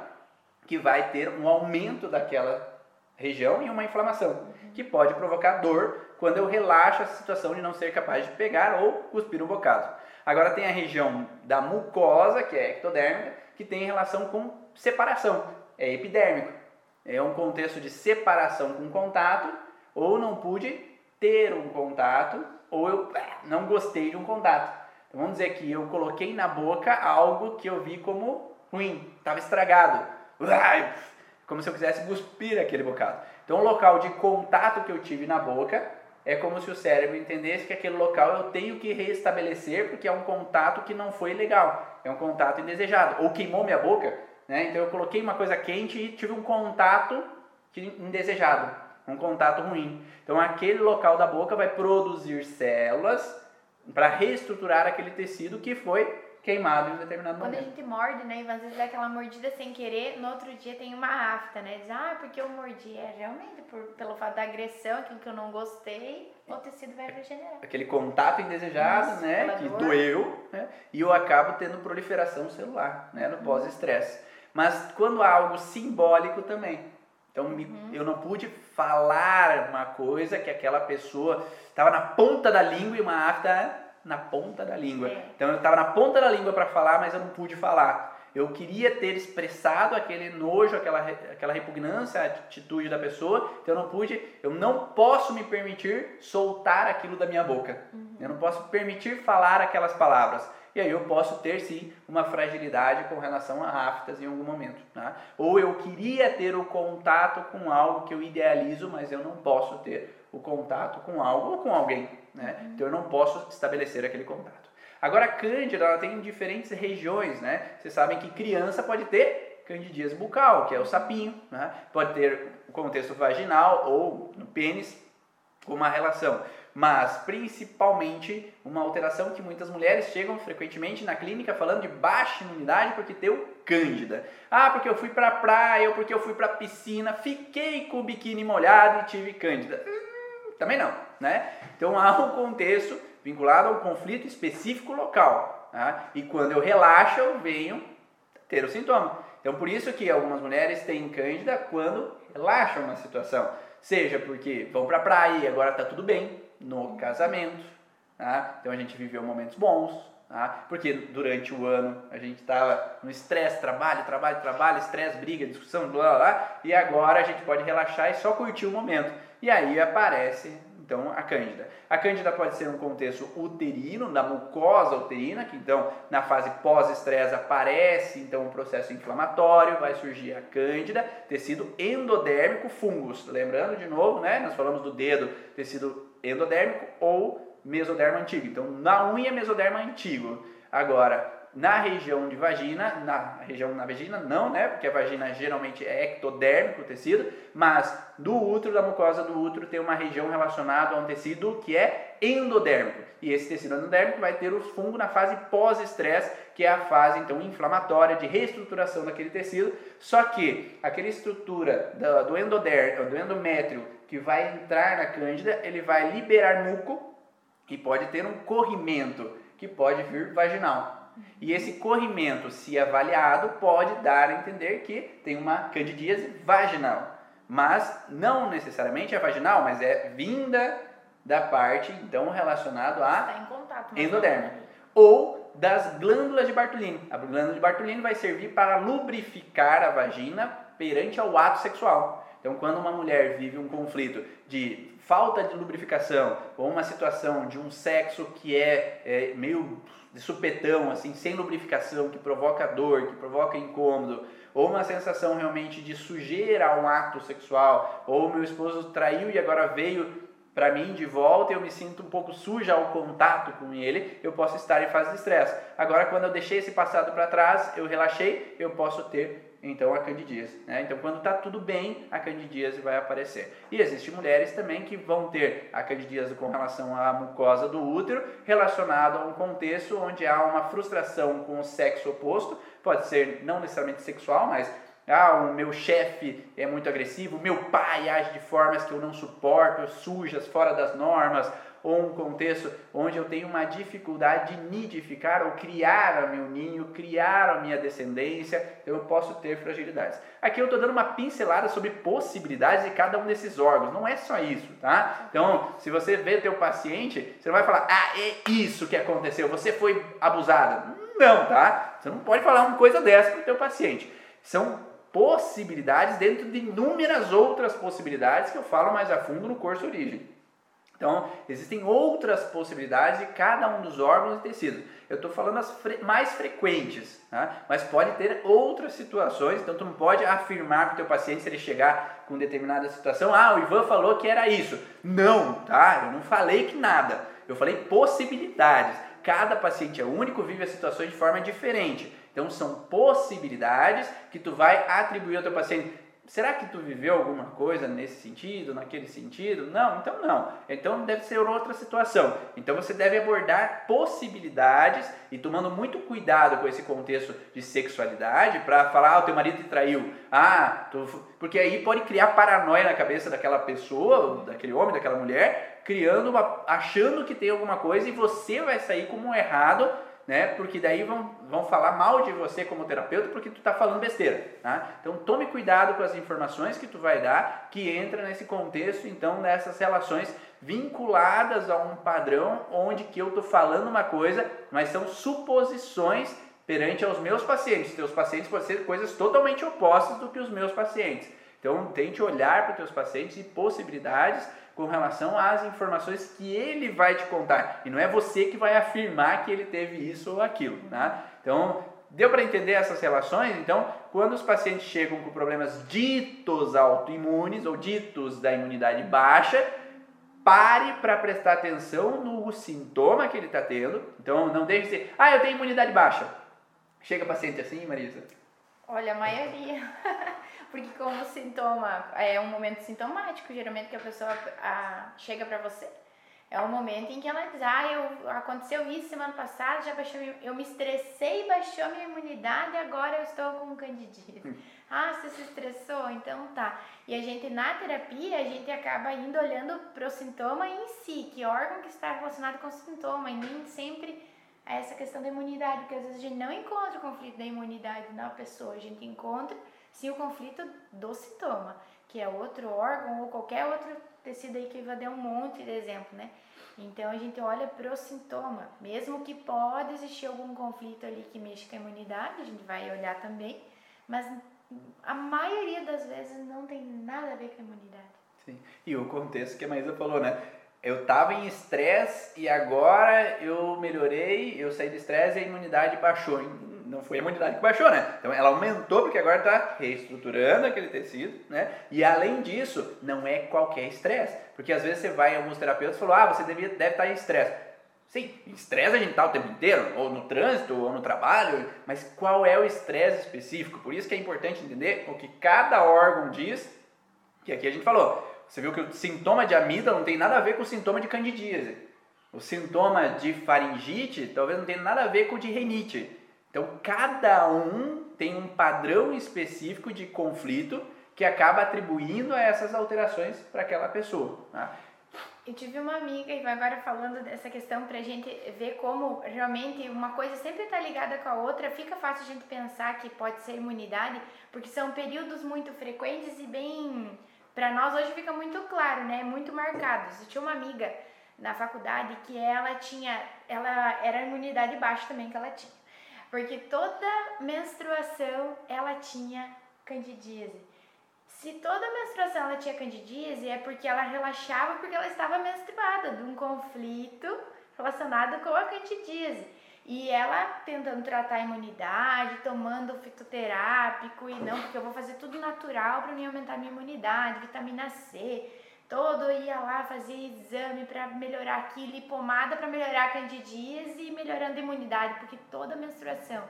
que vai ter um aumento daquela região e uma inflamação, que pode provocar dor quando eu relaxo a situação de não ser capaz de pegar ou cuspir um bocado. Agora tem a região da mucosa, que é ectodérmica, que tem relação com separação, é epidérmico. É um contexto de separação com contato, ou não pude ter um contato ou eu não gostei de um contato. Então, vamos dizer que eu coloquei na boca algo que eu vi como ruim, estava estragado. Como se eu quisesse cuspir aquele bocado. Então, o local de contato que eu tive na boca é como se o cérebro entendesse que aquele local eu tenho que restabelecer porque é um contato que não foi legal, é um contato indesejado. Ou queimou minha boca, né? Então eu coloquei uma coisa quente e tive um contato indesejado, um contato ruim. Então aquele local da boca vai produzir células para reestruturar aquele tecido que foi queimado em um determinado Quando momento. a gente morde, né, e às vezes dá aquela mordida sem querer, no outro dia tem uma afta, né? Diz, ah, porque eu mordi. É realmente por, pelo fato da agressão, aquilo que eu não gostei, o tecido vai regenerar. Aquele contato indesejado, né, que dor. doeu, né, e eu acabo tendo proliferação celular, né, no pós-estresse. Mas quando há algo simbólico também. Então Uhum. eu não pude falar uma coisa que aquela pessoa estava na ponta da língua e uma afta na ponta da língua. É. Então eu estava na ponta da língua para falar, mas eu não pude falar. Eu queria ter expressado aquele nojo, aquela, aquela repugnância, a atitude da pessoa, então eu não pude, eu não posso me permitir soltar aquilo da minha boca. Eu não posso permitir falar aquelas palavras. E aí eu posso ter sim uma fragilidade com relação a aftas em algum momento. Tá? Ou eu queria ter o contato com algo que eu idealizo, mas eu não posso ter o contato com algo ou com alguém. Né? Então eu não posso estabelecer aquele contato. Agora a cândida ela tem diferentes regiões, né? Vocês sabem que criança pode ter candidíase bucal, que é o sapinho, né? Pode ter contexto vaginal ou no pênis uma relação, mas principalmente uma alteração que muitas mulheres chegam frequentemente na clínica falando de baixa imunidade porque deu cândida. Ah, porque eu fui pra praia ou porque eu fui pra piscina, fiquei com o biquíni molhado e tive cândida. Também não, né? Então há um contexto vinculado a um conflito específico local. tá? E quando eu relaxo, eu venho ter o sintoma. Então por isso que algumas mulheres têm cândida quando relaxam na situação. Seja porque vão pra praia e agora tá tudo bem no casamento. tá? Então a gente viveu momentos bons. tá? Porque durante o ano a gente estava no estresse, trabalho, trabalho, trabalho, estresse, briga, discussão, blá blá blá. E agora a gente pode relaxar e só curtir o momento. E aí aparece então a cândida. A cândida pode ser um contexto uterino, da mucosa uterina, que então na fase pós-estresse aparece então um processo inflamatório, vai surgir a cândida, tecido endodérmico, fungos. Lembrando de novo, né? Nós falamos do dedo, tecido endodérmico ou mesoderma antigo. Então na unha mesoderma antigo. Agora, na região de vagina, na região na vagina não, né? Porque a vagina geralmente é ectodérmico o tecido, mas do útero, da mucosa do útero, tem uma região relacionada a um tecido que é endodérmico. E esse tecido endodérmico vai ter o fungo na fase pós-estresse, que é a fase então inflamatória de reestruturação daquele tecido. Só que aquela estrutura do, do, endoder, do endométrio que vai entrar na cândida, ele vai liberar muco e pode ter um corrimento que pode vir vaginal. E esse corrimento, se avaliado, pode dar a entender que tem uma candidíase vaginal. Mas não necessariamente é vaginal, mas é vinda da parte, então, relacionado a contato. mas endoderma. não- ou das glândulas de Bartolini. A glândula de Bartolini vai servir para lubrificar a vagina perante ao ato sexual. Então, quando uma mulher vive um conflito de falta de lubrificação ou uma situação de um sexo que é, é meio de supetão, assim, sem lubrificação, que provoca dor, que provoca incômodo, ou uma sensação realmente de sujeira a um ato sexual, ou meu esposo traiu e agora veio para mim de volta, eu me sinto um pouco suja ao contato com ele, eu posso estar em fase de estresse. Agora, quando eu deixei esse passado para trás, eu relaxei, eu posso ter então a candidíase. Né? Então, quando está tudo bem, a candidíase vai aparecer. E existem mulheres também que vão ter a candidíase com relação à mucosa do útero, relacionado a um contexto onde há uma frustração com o sexo oposto, pode ser não necessariamente sexual, mas ah, o meu chefe é muito agressivo, meu pai age de formas que eu não suporto, sujas, fora das normas, ou um contexto onde eu tenho uma dificuldade de nidificar ou criar o meu ninho, criar a minha descendência, então eu posso ter fragilidades. Aqui eu estou dando uma pincelada sobre possibilidades de cada um desses órgãos, não é só isso, tá? Então, se você vê teu paciente, você não vai falar, ah, é isso que aconteceu, você foi abusada. Não, tá? Você não pode falar uma coisa dessa para o teu paciente. São possibilidades dentro de inúmeras outras possibilidades que eu falo mais a fundo no curso Origem. Então, existem outras possibilidades de cada um dos órgãos e tecidos. Eu estou falando as fre mais frequentes, tá? mas pode ter outras situações, então tu não pode afirmar para o teu paciente se ele chegar com determinada situação, ah, o Ivan falou que era isso. Não, tá? Eu não falei que nada. Eu falei possibilidades. Cada paciente é único, vive as situações de forma diferente. Então são possibilidades que tu vai atribuir ao teu paciente será que tu viveu alguma coisa nesse sentido, naquele sentido? Não, então não. Então deve ser outra situação. Então você deve abordar possibilidades e tomando muito cuidado com esse contexto de sexualidade para falar, ah, o teu marido te traiu. Ah, tu... porque aí pode criar paranoia na cabeça daquela pessoa, daquele homem, daquela mulher, criando uma achando que tem alguma coisa e você vai sair como um errado né? Porque daí vão, vão falar mal de você como terapeuta porque tu está falando besteira, tá? Então tome cuidado com as informações que tu vai dar, que entra nesse contexto então dessas relações vinculadas a um padrão onde que eu estou falando uma coisa, mas são suposições perante aos meus pacientes. Teus pacientes podem ser coisas totalmente opostas do que os meus pacientes. Então tente olhar para os teus pacientes e possibilidades com relação às informações que ele vai te contar. E não é você que vai afirmar que ele teve isso ou aquilo. Tá? Então, deu para entender essas relações? Então, quando os pacientes chegam com problemas ditos autoimunes ou ditos da imunidade baixa, pare para prestar atenção no sintoma que ele está tendo. Então, não deixe de dizer, ah, eu tenho imunidade baixa. Chega paciente assim, Marisa? Olha, a maioria. Porque como sintoma, é um momento sintomático, geralmente que a pessoa a, chega para você, é um momento em que ela diz, ah, eu, aconteceu isso semana passada, já baixou, eu me estressei, baixou minha imunidade, agora eu estou com candidíase. Hum. ah, você se estressou? Então tá. E a gente, na terapia, a gente acaba indo olhando para o sintoma em si, que órgão que está relacionado com o sintoma, e nem sempre essa questão da imunidade, porque às vezes a gente não encontra o conflito da imunidade na pessoa, a gente encontra sim o conflito do sintoma, que é outro órgão ou qualquer outro tecido aí que vai dar um monte de exemplo, né? Então a gente olha para o sintoma, mesmo que pode existir algum conflito ali que mexa com a imunidade, a gente vai olhar também, mas a maioria das vezes não tem nada a ver com a imunidade. Sim. E o contexto que a Maísa falou, né? Eu estava em estresse e agora eu melhorei, eu saí do estresse e a imunidade baixou não foi a imunidade que baixou, né? Então ela aumentou porque agora está reestruturando aquele tecido, né? E além disso, não é qualquer estresse. Porque às vezes você vai em alguns terapeutas e falou, ah, você devia, deve estar tá em estresse. Sim, estresse a gente está o tempo inteiro, ou no trânsito, ou no trabalho, mas qual é o estresse específico? Por isso que é importante entender o que cada órgão diz, que aqui a gente falou. Você viu que o sintoma de amígdala não tem nada a ver com o sintoma de candidíase. O sintoma de faringite talvez não tenha nada a ver com o de renite. Então, cada um tem um padrão específico de conflito que acaba atribuindo a essas alterações para aquela pessoa. Tá? Eu tive uma amiga, e agora falando dessa questão para a gente ver como realmente uma coisa sempre está ligada com a outra, fica fácil a gente pensar que pode ser imunidade, porque são períodos muito frequentes e bem. Para nós hoje fica muito claro, né? Muito marcados. Eu tinha uma amiga na faculdade que ela tinha. Ela era imunidade baixa também que ela tinha. Porque toda menstruação ela tinha candidíase. Se toda menstruação ela tinha candidíase, é porque ela relaxava porque ela estava menstruada de um conflito relacionado com a candidíase. E ela tentando tratar a imunidade, tomando fitoterápico e não, porque eu vou fazer tudo natural para me aumentar minha imunidade, vitamina C, todo ia lá fazer exame para melhorar aquilo e pomada para melhorar a candidíase e melhorando a imunidade, porque toda menstruação,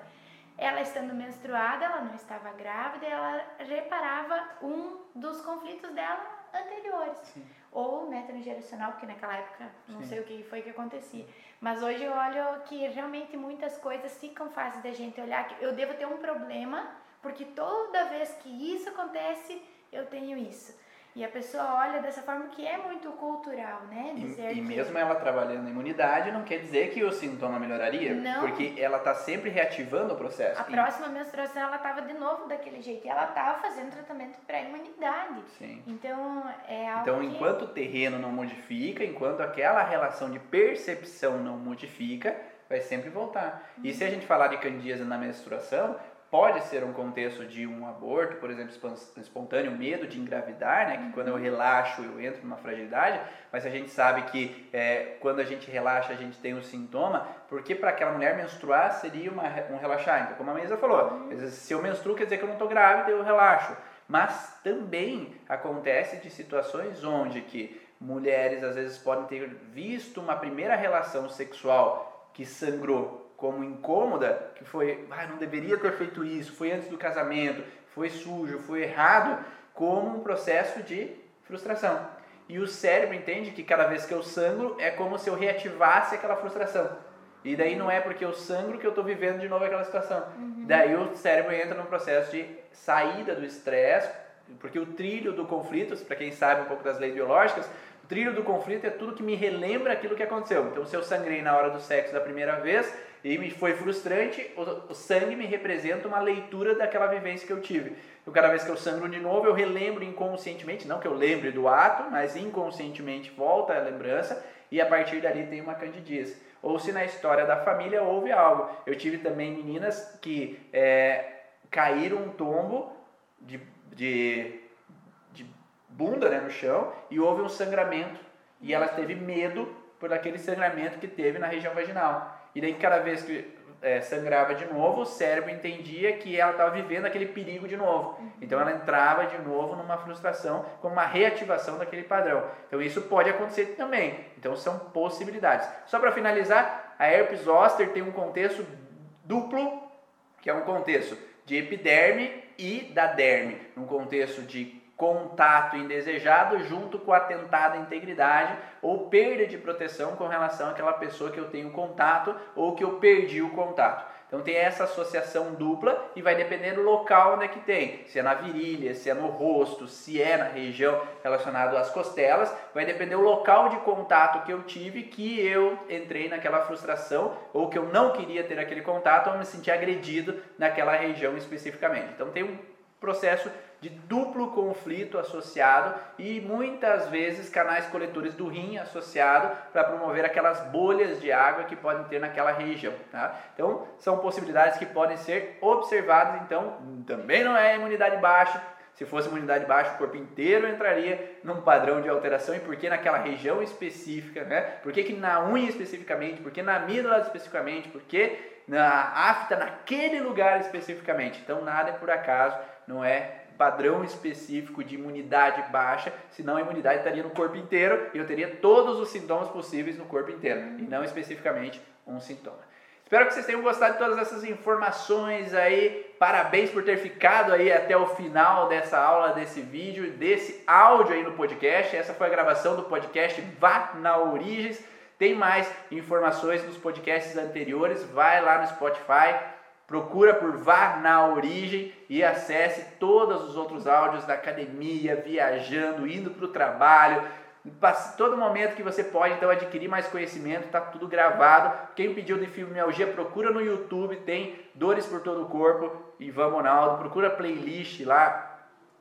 ela estando menstruada, ela não estava grávida, ela reparava um dos conflitos dela anteriores. Sim. Ou né, transgeracional, porque naquela época não Sim. sei o que foi que acontecia. Mas hoje eu olho que realmente muitas coisas ficam fáceis da gente olhar eu devo ter um problema, porque toda vez que isso acontece, eu tenho isso. E a pessoa olha dessa forma que é muito cultural, né? Dizer e, e mesmo ela trabalhando na imunidade, não quer dizer que o sintoma melhoraria. Não. Porque ela está sempre reativando o processo. A e... próxima menstruação ela estava de novo daquele jeito. E ela estava fazendo tratamento para imunidade. Sim. Então, é algo Então, que... enquanto o terreno não modifica, enquanto aquela relação de percepção não modifica, vai sempre voltar. Uhum. E se a gente falar de candidíase na menstruação, pode ser um contexto de um aborto, por exemplo, espontâneo, medo de engravidar, né? Que quando eu relaxo eu entro numa fragilidade, mas a gente sabe que é, quando a gente relaxa a gente tem um sintoma, porque para aquela mulher menstruar seria uma, um relaxar. Então, como a Maísa falou, se eu menstruo quer dizer que eu não estou grávida, eu relaxo. Mas também acontece de situações onde que mulheres às vezes podem ter visto uma primeira relação sexual que sangrou como incômoda, que foi, ah, não deveria ter feito isso, foi antes do casamento, foi sujo, foi errado, como um processo de frustração. E o cérebro entende que cada vez que eu sangro é como se eu reativasse aquela frustração. E daí não é porque eu sangro que eu estou vivendo de novo aquela situação. Uhum. Daí o cérebro entra num processo de saída do estresse, porque o trilho do conflito, para quem sabe um pouco das leis biológicas, o trilho do conflito é tudo que me relembra aquilo que aconteceu. Então, se eu sangrei na hora do sexo da primeira vez, e me foi frustrante, o, o, sangue me representa uma leitura daquela vivência que eu tive. Então, cada vez que eu sangro de novo, eu relembro inconscientemente, não que eu lembre do ato, mas inconscientemente volta a lembrança e a partir dali tem uma candidíase. Ou se na história da família houve algo. Eu tive também meninas que é, caíram um tombo de, de, de bunda né, no chão e houve um sangramento. E ela teve medo por aquele sangramento que teve na região vaginal. E daí cada vez que é, sangrava de novo, o cérebro entendia que ela estava vivendo aquele perigo de novo. Uhum. Então ela entrava de novo numa frustração, com uma reativação daquele padrão. Então isso pode acontecer também. Então são possibilidades. Só para finalizar, a herpes zoster tem um contexto duplo, que é um contexto de epiderme e da derme, um contexto de contato indesejado junto com atentado à integridade ou perda de proteção com relação àquela pessoa que eu tenho contato ou que eu perdi o contato. Então tem essa associação dupla e vai depender do local onde é que tem. Se é na virilha, se é no rosto, se é na região relacionada às costelas, vai depender do local de contato que eu tive que eu entrei naquela frustração ou que eu não queria ter aquele contato ou me senti agredido naquela região especificamente. Então tem um processo de duplo conflito associado e muitas vezes canais coletores do rim associado para promover aquelas bolhas de água que podem ter naquela região. Tá? Então, são possibilidades que podem ser observadas. Então, também não é imunidade baixa. Se fosse imunidade baixa, o corpo inteiro entraria num padrão de alteração. E por que naquela região específica? Né? Por que, que na unha especificamente? Por que na amígdala especificamente? Por que na afta naquele lugar especificamente? Então, nada é por acaso, não é padrão específico de imunidade baixa, senão a imunidade estaria no corpo inteiro e eu teria todos os sintomas possíveis no corpo inteiro e não especificamente um sintoma. Espero que vocês tenham gostado de todas essas informações aí. Parabéns por ter ficado aí até o final dessa aula, desse vídeo, desse áudio aí no podcast. Essa foi a gravação do podcast Vá na Origens. Tem mais informações nos podcasts anteriores. Vai lá no Spotify Procura por Vá na Origem e acesse todos os outros áudios da academia, viajando, indo para o trabalho. Todo momento que você pode então adquirir mais conhecimento, está tudo gravado. Quem pediu de fibromialgia, procura no YouTube, tem Dores por todo o corpo. Ivan Monaldo, procura playlist lá,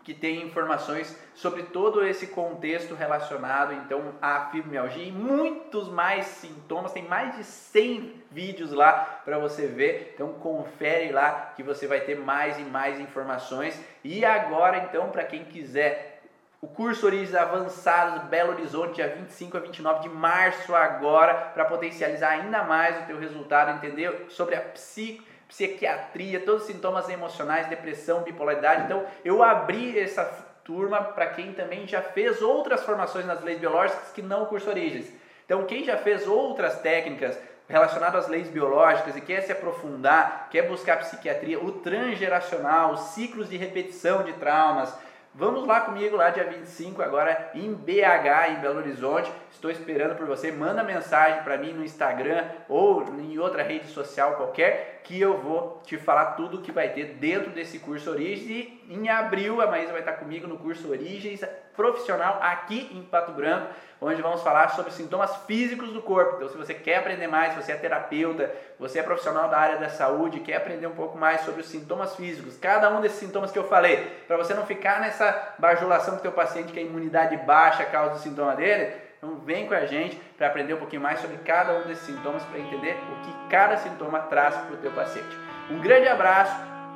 que tem informações sobre todo esse contexto relacionado então à fibromialgia e muitos mais sintomas, tem mais de 100 vídeos lá para você ver. Então confere lá que você vai ter mais e mais informações. E agora então para quem quiser o curso Origens Avançados Belo Horizonte, dia 25 a 29 de março agora, para potencializar ainda mais o teu resultado, entender sobre a psico psiquiatria, todos os sintomas emocionais, depressão, bipolaridade. Então, eu abri essa turma para quem também já fez outras formações nas leis biológicas que não o curso Origens. Então, quem já fez outras técnicas relacionadas às leis biológicas e quer se aprofundar, quer buscar psiquiatria, o transgeracional, os ciclos de repetição de traumas, Vamos lá comigo lá dia 25 agora em BH, em Belo Horizonte. Estou esperando por você. Manda mensagem para mim no Instagram ou em outra rede social qualquer que eu vou te falar tudo que vai ter dentro desse curso Origens. Em abril a Maísa vai estar comigo no curso Origens profissional aqui em Pato Branco, onde vamos falar sobre sintomas físicos do corpo. Então, se você quer aprender mais, você é terapeuta, você é profissional da área da saúde, quer aprender um pouco mais sobre os sintomas físicos, cada um desses sintomas que eu falei, para você não ficar nessa bajulação do teu paciente que a imunidade baixa causa o sintoma dele, então vem com a gente para aprender um pouquinho mais sobre cada um desses sintomas, para entender o que cada sintoma traz para o teu paciente. Um grande abraço,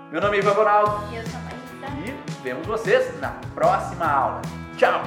Meu nome é Ivan Ronaldo E eu sou a. E vemos vocês na próxima aula. Tchau!